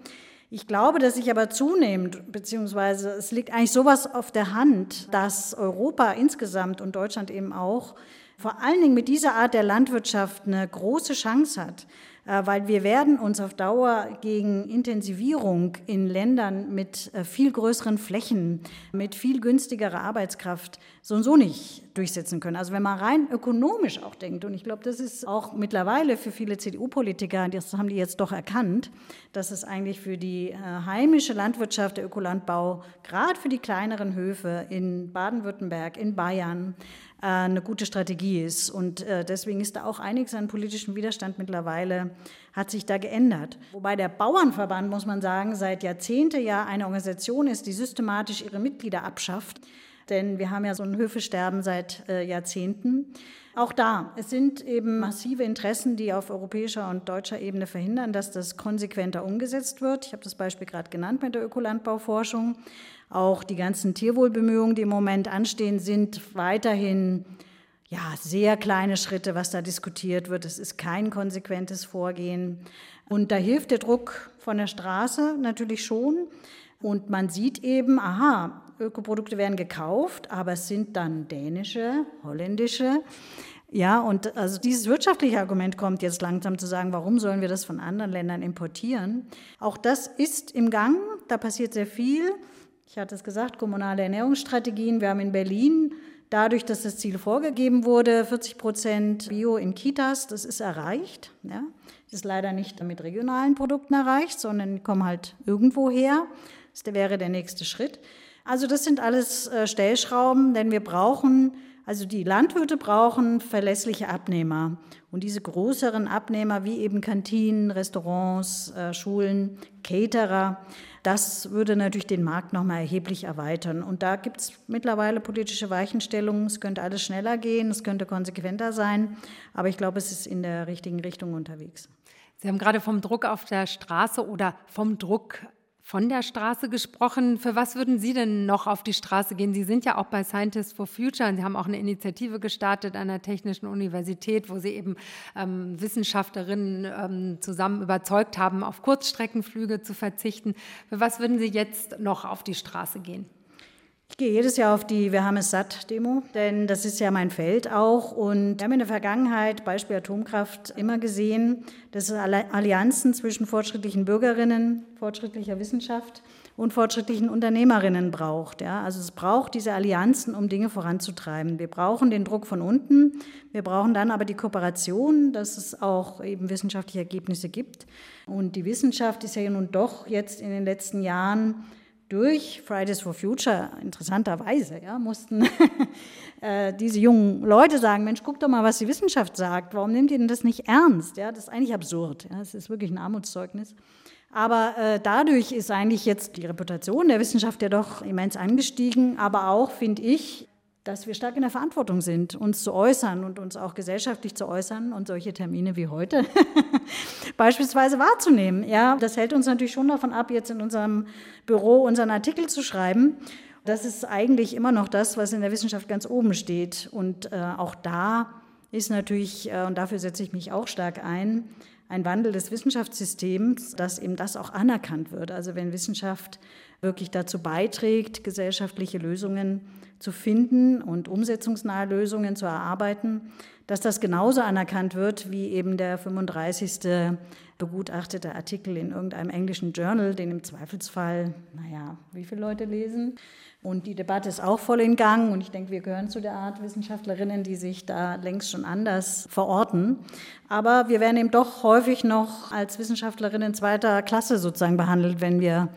Ich glaube, dass sich aber zunehmend, beziehungsweise es liegt eigentlich sowas auf der Hand, dass Europa insgesamt und Deutschland eben auch vor allen Dingen mit dieser Art der Landwirtschaft eine große Chance hat, äh, weil wir werden uns auf Dauer gegen Intensivierung in Ländern mit äh, viel größeren Flächen, mit viel günstigerer Arbeitskraft so und so nicht durchsetzen können. Also wenn man rein ökonomisch auch denkt, und ich glaube, das ist auch mittlerweile für viele CDU-Politiker, das haben die jetzt doch erkannt, dass es eigentlich für die äh, heimische Landwirtschaft, der Ökolandbau, gerade für die kleineren Höfe in Baden-Württemberg, in Bayern, äh, eine gute Strategie ist. Und äh, deswegen ist da auch einiges an politischem Widerstand mittlerweile, hat sich da geändert. Wobei der Bauernverband, muss man sagen, seit Jahrzehnte ja eine Organisation ist, die systematisch ihre Mitglieder abschafft. Denn wir haben ja so ein Höfesterben seit äh, Jahrzehnten. Auch da, es sind eben massive Interessen, die auf europäischer und deutscher Ebene verhindern, dass das konsequenter umgesetzt wird. Ich habe das Beispiel gerade genannt mit der Ökolandbauforschung. Auch die ganzen Tierwohlbemühungen, die im Moment anstehen, sind weiterhin ja, sehr kleine Schritte, was da diskutiert wird. Es ist kein konsequentes Vorgehen. Und da hilft der Druck von der Straße natürlich schon. Und man sieht eben, aha, Ökoprodukte werden gekauft, aber es sind dann dänische, holländische. Ja, und also dieses wirtschaftliche Argument kommt jetzt langsam zu sagen, warum sollen wir das von anderen Ländern importieren? Auch das ist im Gang, da passiert sehr viel. Ich hatte es gesagt, kommunale Ernährungsstrategien. Wir haben in Berlin dadurch, dass das Ziel vorgegeben wurde, 40 Prozent Bio in Kitas, das ist erreicht. Ja. Das ist leider nicht mit regionalen Produkten erreicht, sondern die kommen halt irgendwo her. Das wäre der nächste Schritt. Also das sind alles äh, Stellschrauben, denn wir brauchen, also die Landwirte brauchen verlässliche Abnehmer. Und diese größeren Abnehmer wie eben Kantinen, Restaurants, äh, Schulen, Caterer, das würde natürlich den Markt nochmal erheblich erweitern. Und da gibt es mittlerweile politische Weichenstellungen. Es könnte alles schneller gehen, es könnte konsequenter sein. Aber ich glaube, es ist in der richtigen Richtung unterwegs. Sie haben gerade vom Druck auf der Straße oder vom Druck von der Straße gesprochen. Für was würden Sie denn noch auf die Straße gehen? Sie sind ja auch bei Scientists for Future und Sie haben auch eine Initiative gestartet an der Technischen Universität, wo Sie eben ähm, Wissenschaftlerinnen ähm, zusammen überzeugt haben, auf Kurzstreckenflüge zu verzichten. Für was würden Sie jetzt noch auf die Straße gehen? Ich gehe jedes Jahr auf die Wir haben es satt Demo, denn das ist ja mein Feld auch. Und wir haben in der Vergangenheit, Beispiel Atomkraft, immer gesehen, dass es Allianzen zwischen fortschrittlichen Bürgerinnen, fortschrittlicher Wissenschaft und fortschrittlichen Unternehmerinnen braucht. Ja? Also es braucht diese Allianzen, um Dinge voranzutreiben. Wir brauchen den Druck von unten, wir brauchen dann aber die Kooperation, dass es auch eben wissenschaftliche Ergebnisse gibt. Und die Wissenschaft ist ja nun doch jetzt in den letzten Jahren durch Fridays for Future, interessanterweise, ja, mussten äh, diese jungen Leute sagen, Mensch, guck doch mal, was die Wissenschaft sagt, warum nehmt ihr denn das nicht ernst? Ja, das ist eigentlich absurd, ja, das ist wirklich ein Armutszeugnis. Aber äh, dadurch ist eigentlich jetzt die Reputation der Wissenschaft ja doch immens angestiegen, aber auch, finde ich, dass wir stark in der Verantwortung sind, uns zu äußern und uns auch gesellschaftlich zu äußern und solche Termine wie heute beispielsweise wahrzunehmen. Ja, das hält uns natürlich schon davon ab, jetzt in unserem Büro unseren Artikel zu schreiben. Das ist eigentlich immer noch das, was in der Wissenschaft ganz oben steht. Und äh, auch da ist natürlich, äh, und dafür setze ich mich auch stark ein, ein Wandel des Wissenschaftssystems, dass eben das auch anerkannt wird. Also wenn Wissenschaft wirklich dazu beiträgt, gesellschaftliche Lösungen zu finden und umsetzungsnahe Lösungen zu erarbeiten, dass das genauso anerkannt wird wie eben der 35. begutachtete Artikel in irgendeinem englischen Journal, den im Zweifelsfall, naja, wie viele Leute lesen. Und die Debatte ist auch voll in Gang. Und ich denke, wir gehören zu der Art Wissenschaftlerinnen, die sich da längst schon anders verorten. Aber wir werden eben doch häufig noch als Wissenschaftlerinnen zweiter Klasse sozusagen behandelt, wenn wir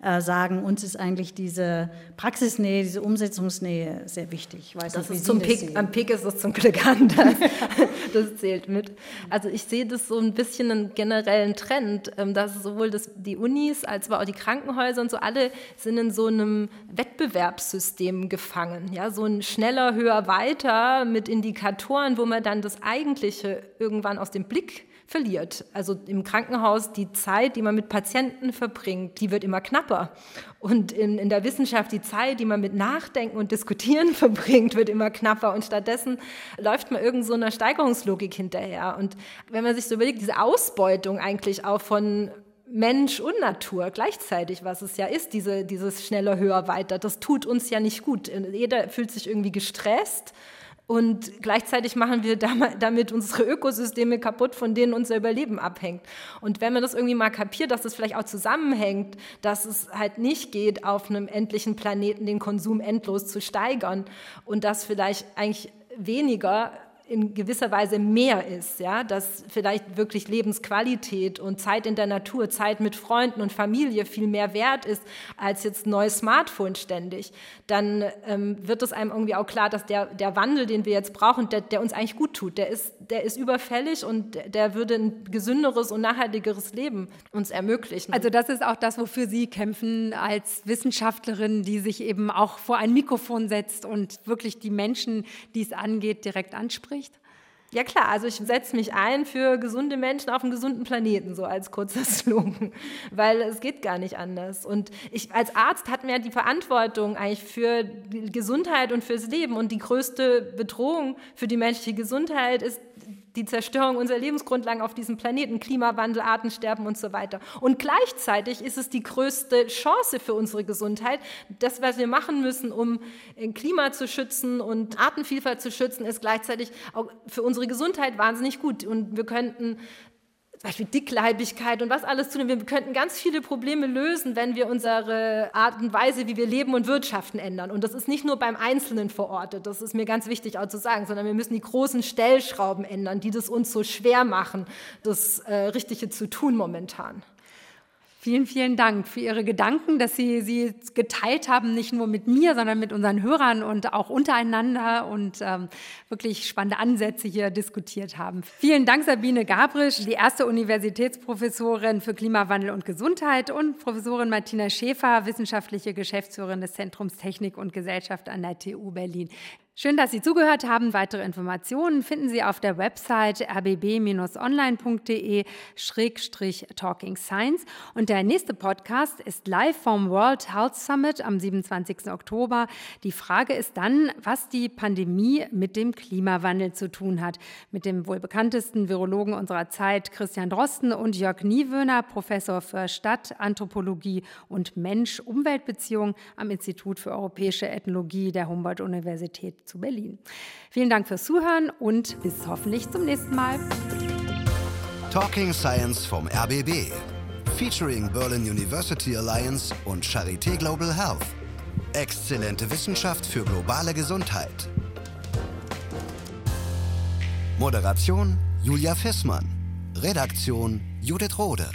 äh, sagen, uns ist eigentlich diese Praxisnähe, diese Umsetzungsnähe sehr wichtig. Weiß das nicht, ist zum Peak, am Peak ist das zum Glück anders. das zählt mit. Also ich sehe das so ein bisschen einen generellen Trend, ähm, dass sowohl das, die Unis als auch die Krankenhäuser und so alle sind in so einem Wettbewerbssystem gefangen. Ja, so ein schneller, höher, weiter mit Indikatoren, wo man dann das Eigentliche irgendwann aus dem Blick verliert. Also im Krankenhaus die Zeit, die man mit Patienten verbringt, die wird immer knapper. Und in, in der Wissenschaft die Zeit, die man mit Nachdenken und Diskutieren verbringt, wird immer knapper. Und stattdessen läuft man irgend so einer Steigerungslogik hinterher. Und wenn man sich so überlegt, diese Ausbeutung eigentlich auch von Mensch und Natur gleichzeitig, was es ja ist, diese, dieses schneller, höher, weiter, das tut uns ja nicht gut. Jeder fühlt sich irgendwie gestresst und gleichzeitig machen wir damit unsere Ökosysteme kaputt, von denen unser Überleben abhängt. Und wenn man das irgendwie mal kapiert, dass das vielleicht auch zusammenhängt, dass es halt nicht geht, auf einem endlichen Planeten den Konsum endlos zu steigern und dass vielleicht eigentlich weniger in gewisser Weise mehr ist, ja, dass vielleicht wirklich Lebensqualität und Zeit in der Natur, Zeit mit Freunden und Familie viel mehr wert ist als jetzt neues Smartphone ständig, dann ähm, wird es einem irgendwie auch klar, dass der, der Wandel, den wir jetzt brauchen, der, der uns eigentlich gut tut, der ist, der ist überfällig und der würde ein gesünderes und nachhaltigeres Leben uns ermöglichen. Also das ist auch das, wofür Sie kämpfen als Wissenschaftlerin, die sich eben auch vor ein Mikrofon setzt und wirklich die Menschen, die es angeht, direkt anspricht spricht? Ja klar, also ich setze mich ein für gesunde Menschen auf einem gesunden Planeten, so als kurzer Slogan, weil es geht gar nicht anders. Und ich als Arzt hat mir die Verantwortung eigentlich für die Gesundheit und fürs Leben. Und die größte Bedrohung für die menschliche Gesundheit ist die Zerstörung unserer Lebensgrundlagen auf diesem Planeten, Klimawandel, Artensterben und so weiter. Und gleichzeitig ist es die größte Chance für unsere Gesundheit. Das, was wir machen müssen, um Klima zu schützen und Artenvielfalt zu schützen, ist gleichzeitig auch für unsere Gesundheit wahnsinnig gut. Und wir könnten zum Beispiel Dickleibigkeit und was alles tun. Wir könnten ganz viele Probleme lösen, wenn wir unsere Art und Weise, wie wir leben und wirtschaften, ändern. Und das ist nicht nur beim Einzelnen verortet, das ist mir ganz wichtig auch zu sagen, sondern wir müssen die großen Stellschrauben ändern, die das uns so schwer machen, das äh, Richtige zu tun momentan. Vielen, vielen Dank für Ihre Gedanken, dass Sie sie geteilt haben, nicht nur mit mir, sondern mit unseren Hörern und auch untereinander und ähm, wirklich spannende Ansätze hier diskutiert haben. Vielen Dank, Sabine Gabrisch, die erste Universitätsprofessorin für Klimawandel und Gesundheit und Professorin Martina Schäfer, wissenschaftliche Geschäftsführerin des Zentrums Technik und Gesellschaft an der TU Berlin. Schön, dass Sie zugehört haben. Weitere Informationen finden Sie auf der Website rbb-online.de-talking science. Und der nächste Podcast ist live vom World Health Summit am 27. Oktober. Die Frage ist dann, was die Pandemie mit dem Klimawandel zu tun hat. Mit dem wohl bekanntesten Virologen unserer Zeit, Christian Drosten und Jörg Niewöhner, Professor für Stadt, Anthropologie und Mensch-Umweltbeziehung am Institut für europäische Ethnologie der Humboldt-Universität zu Berlin. Vielen Dank fürs Zuhören und bis hoffentlich zum nächsten Mal. Talking Science vom RBB. Featuring Berlin University Alliance und Charité Global Health. Exzellente Wissenschaft für globale Gesundheit. Moderation Julia Fissmann. Redaktion Judith Rode.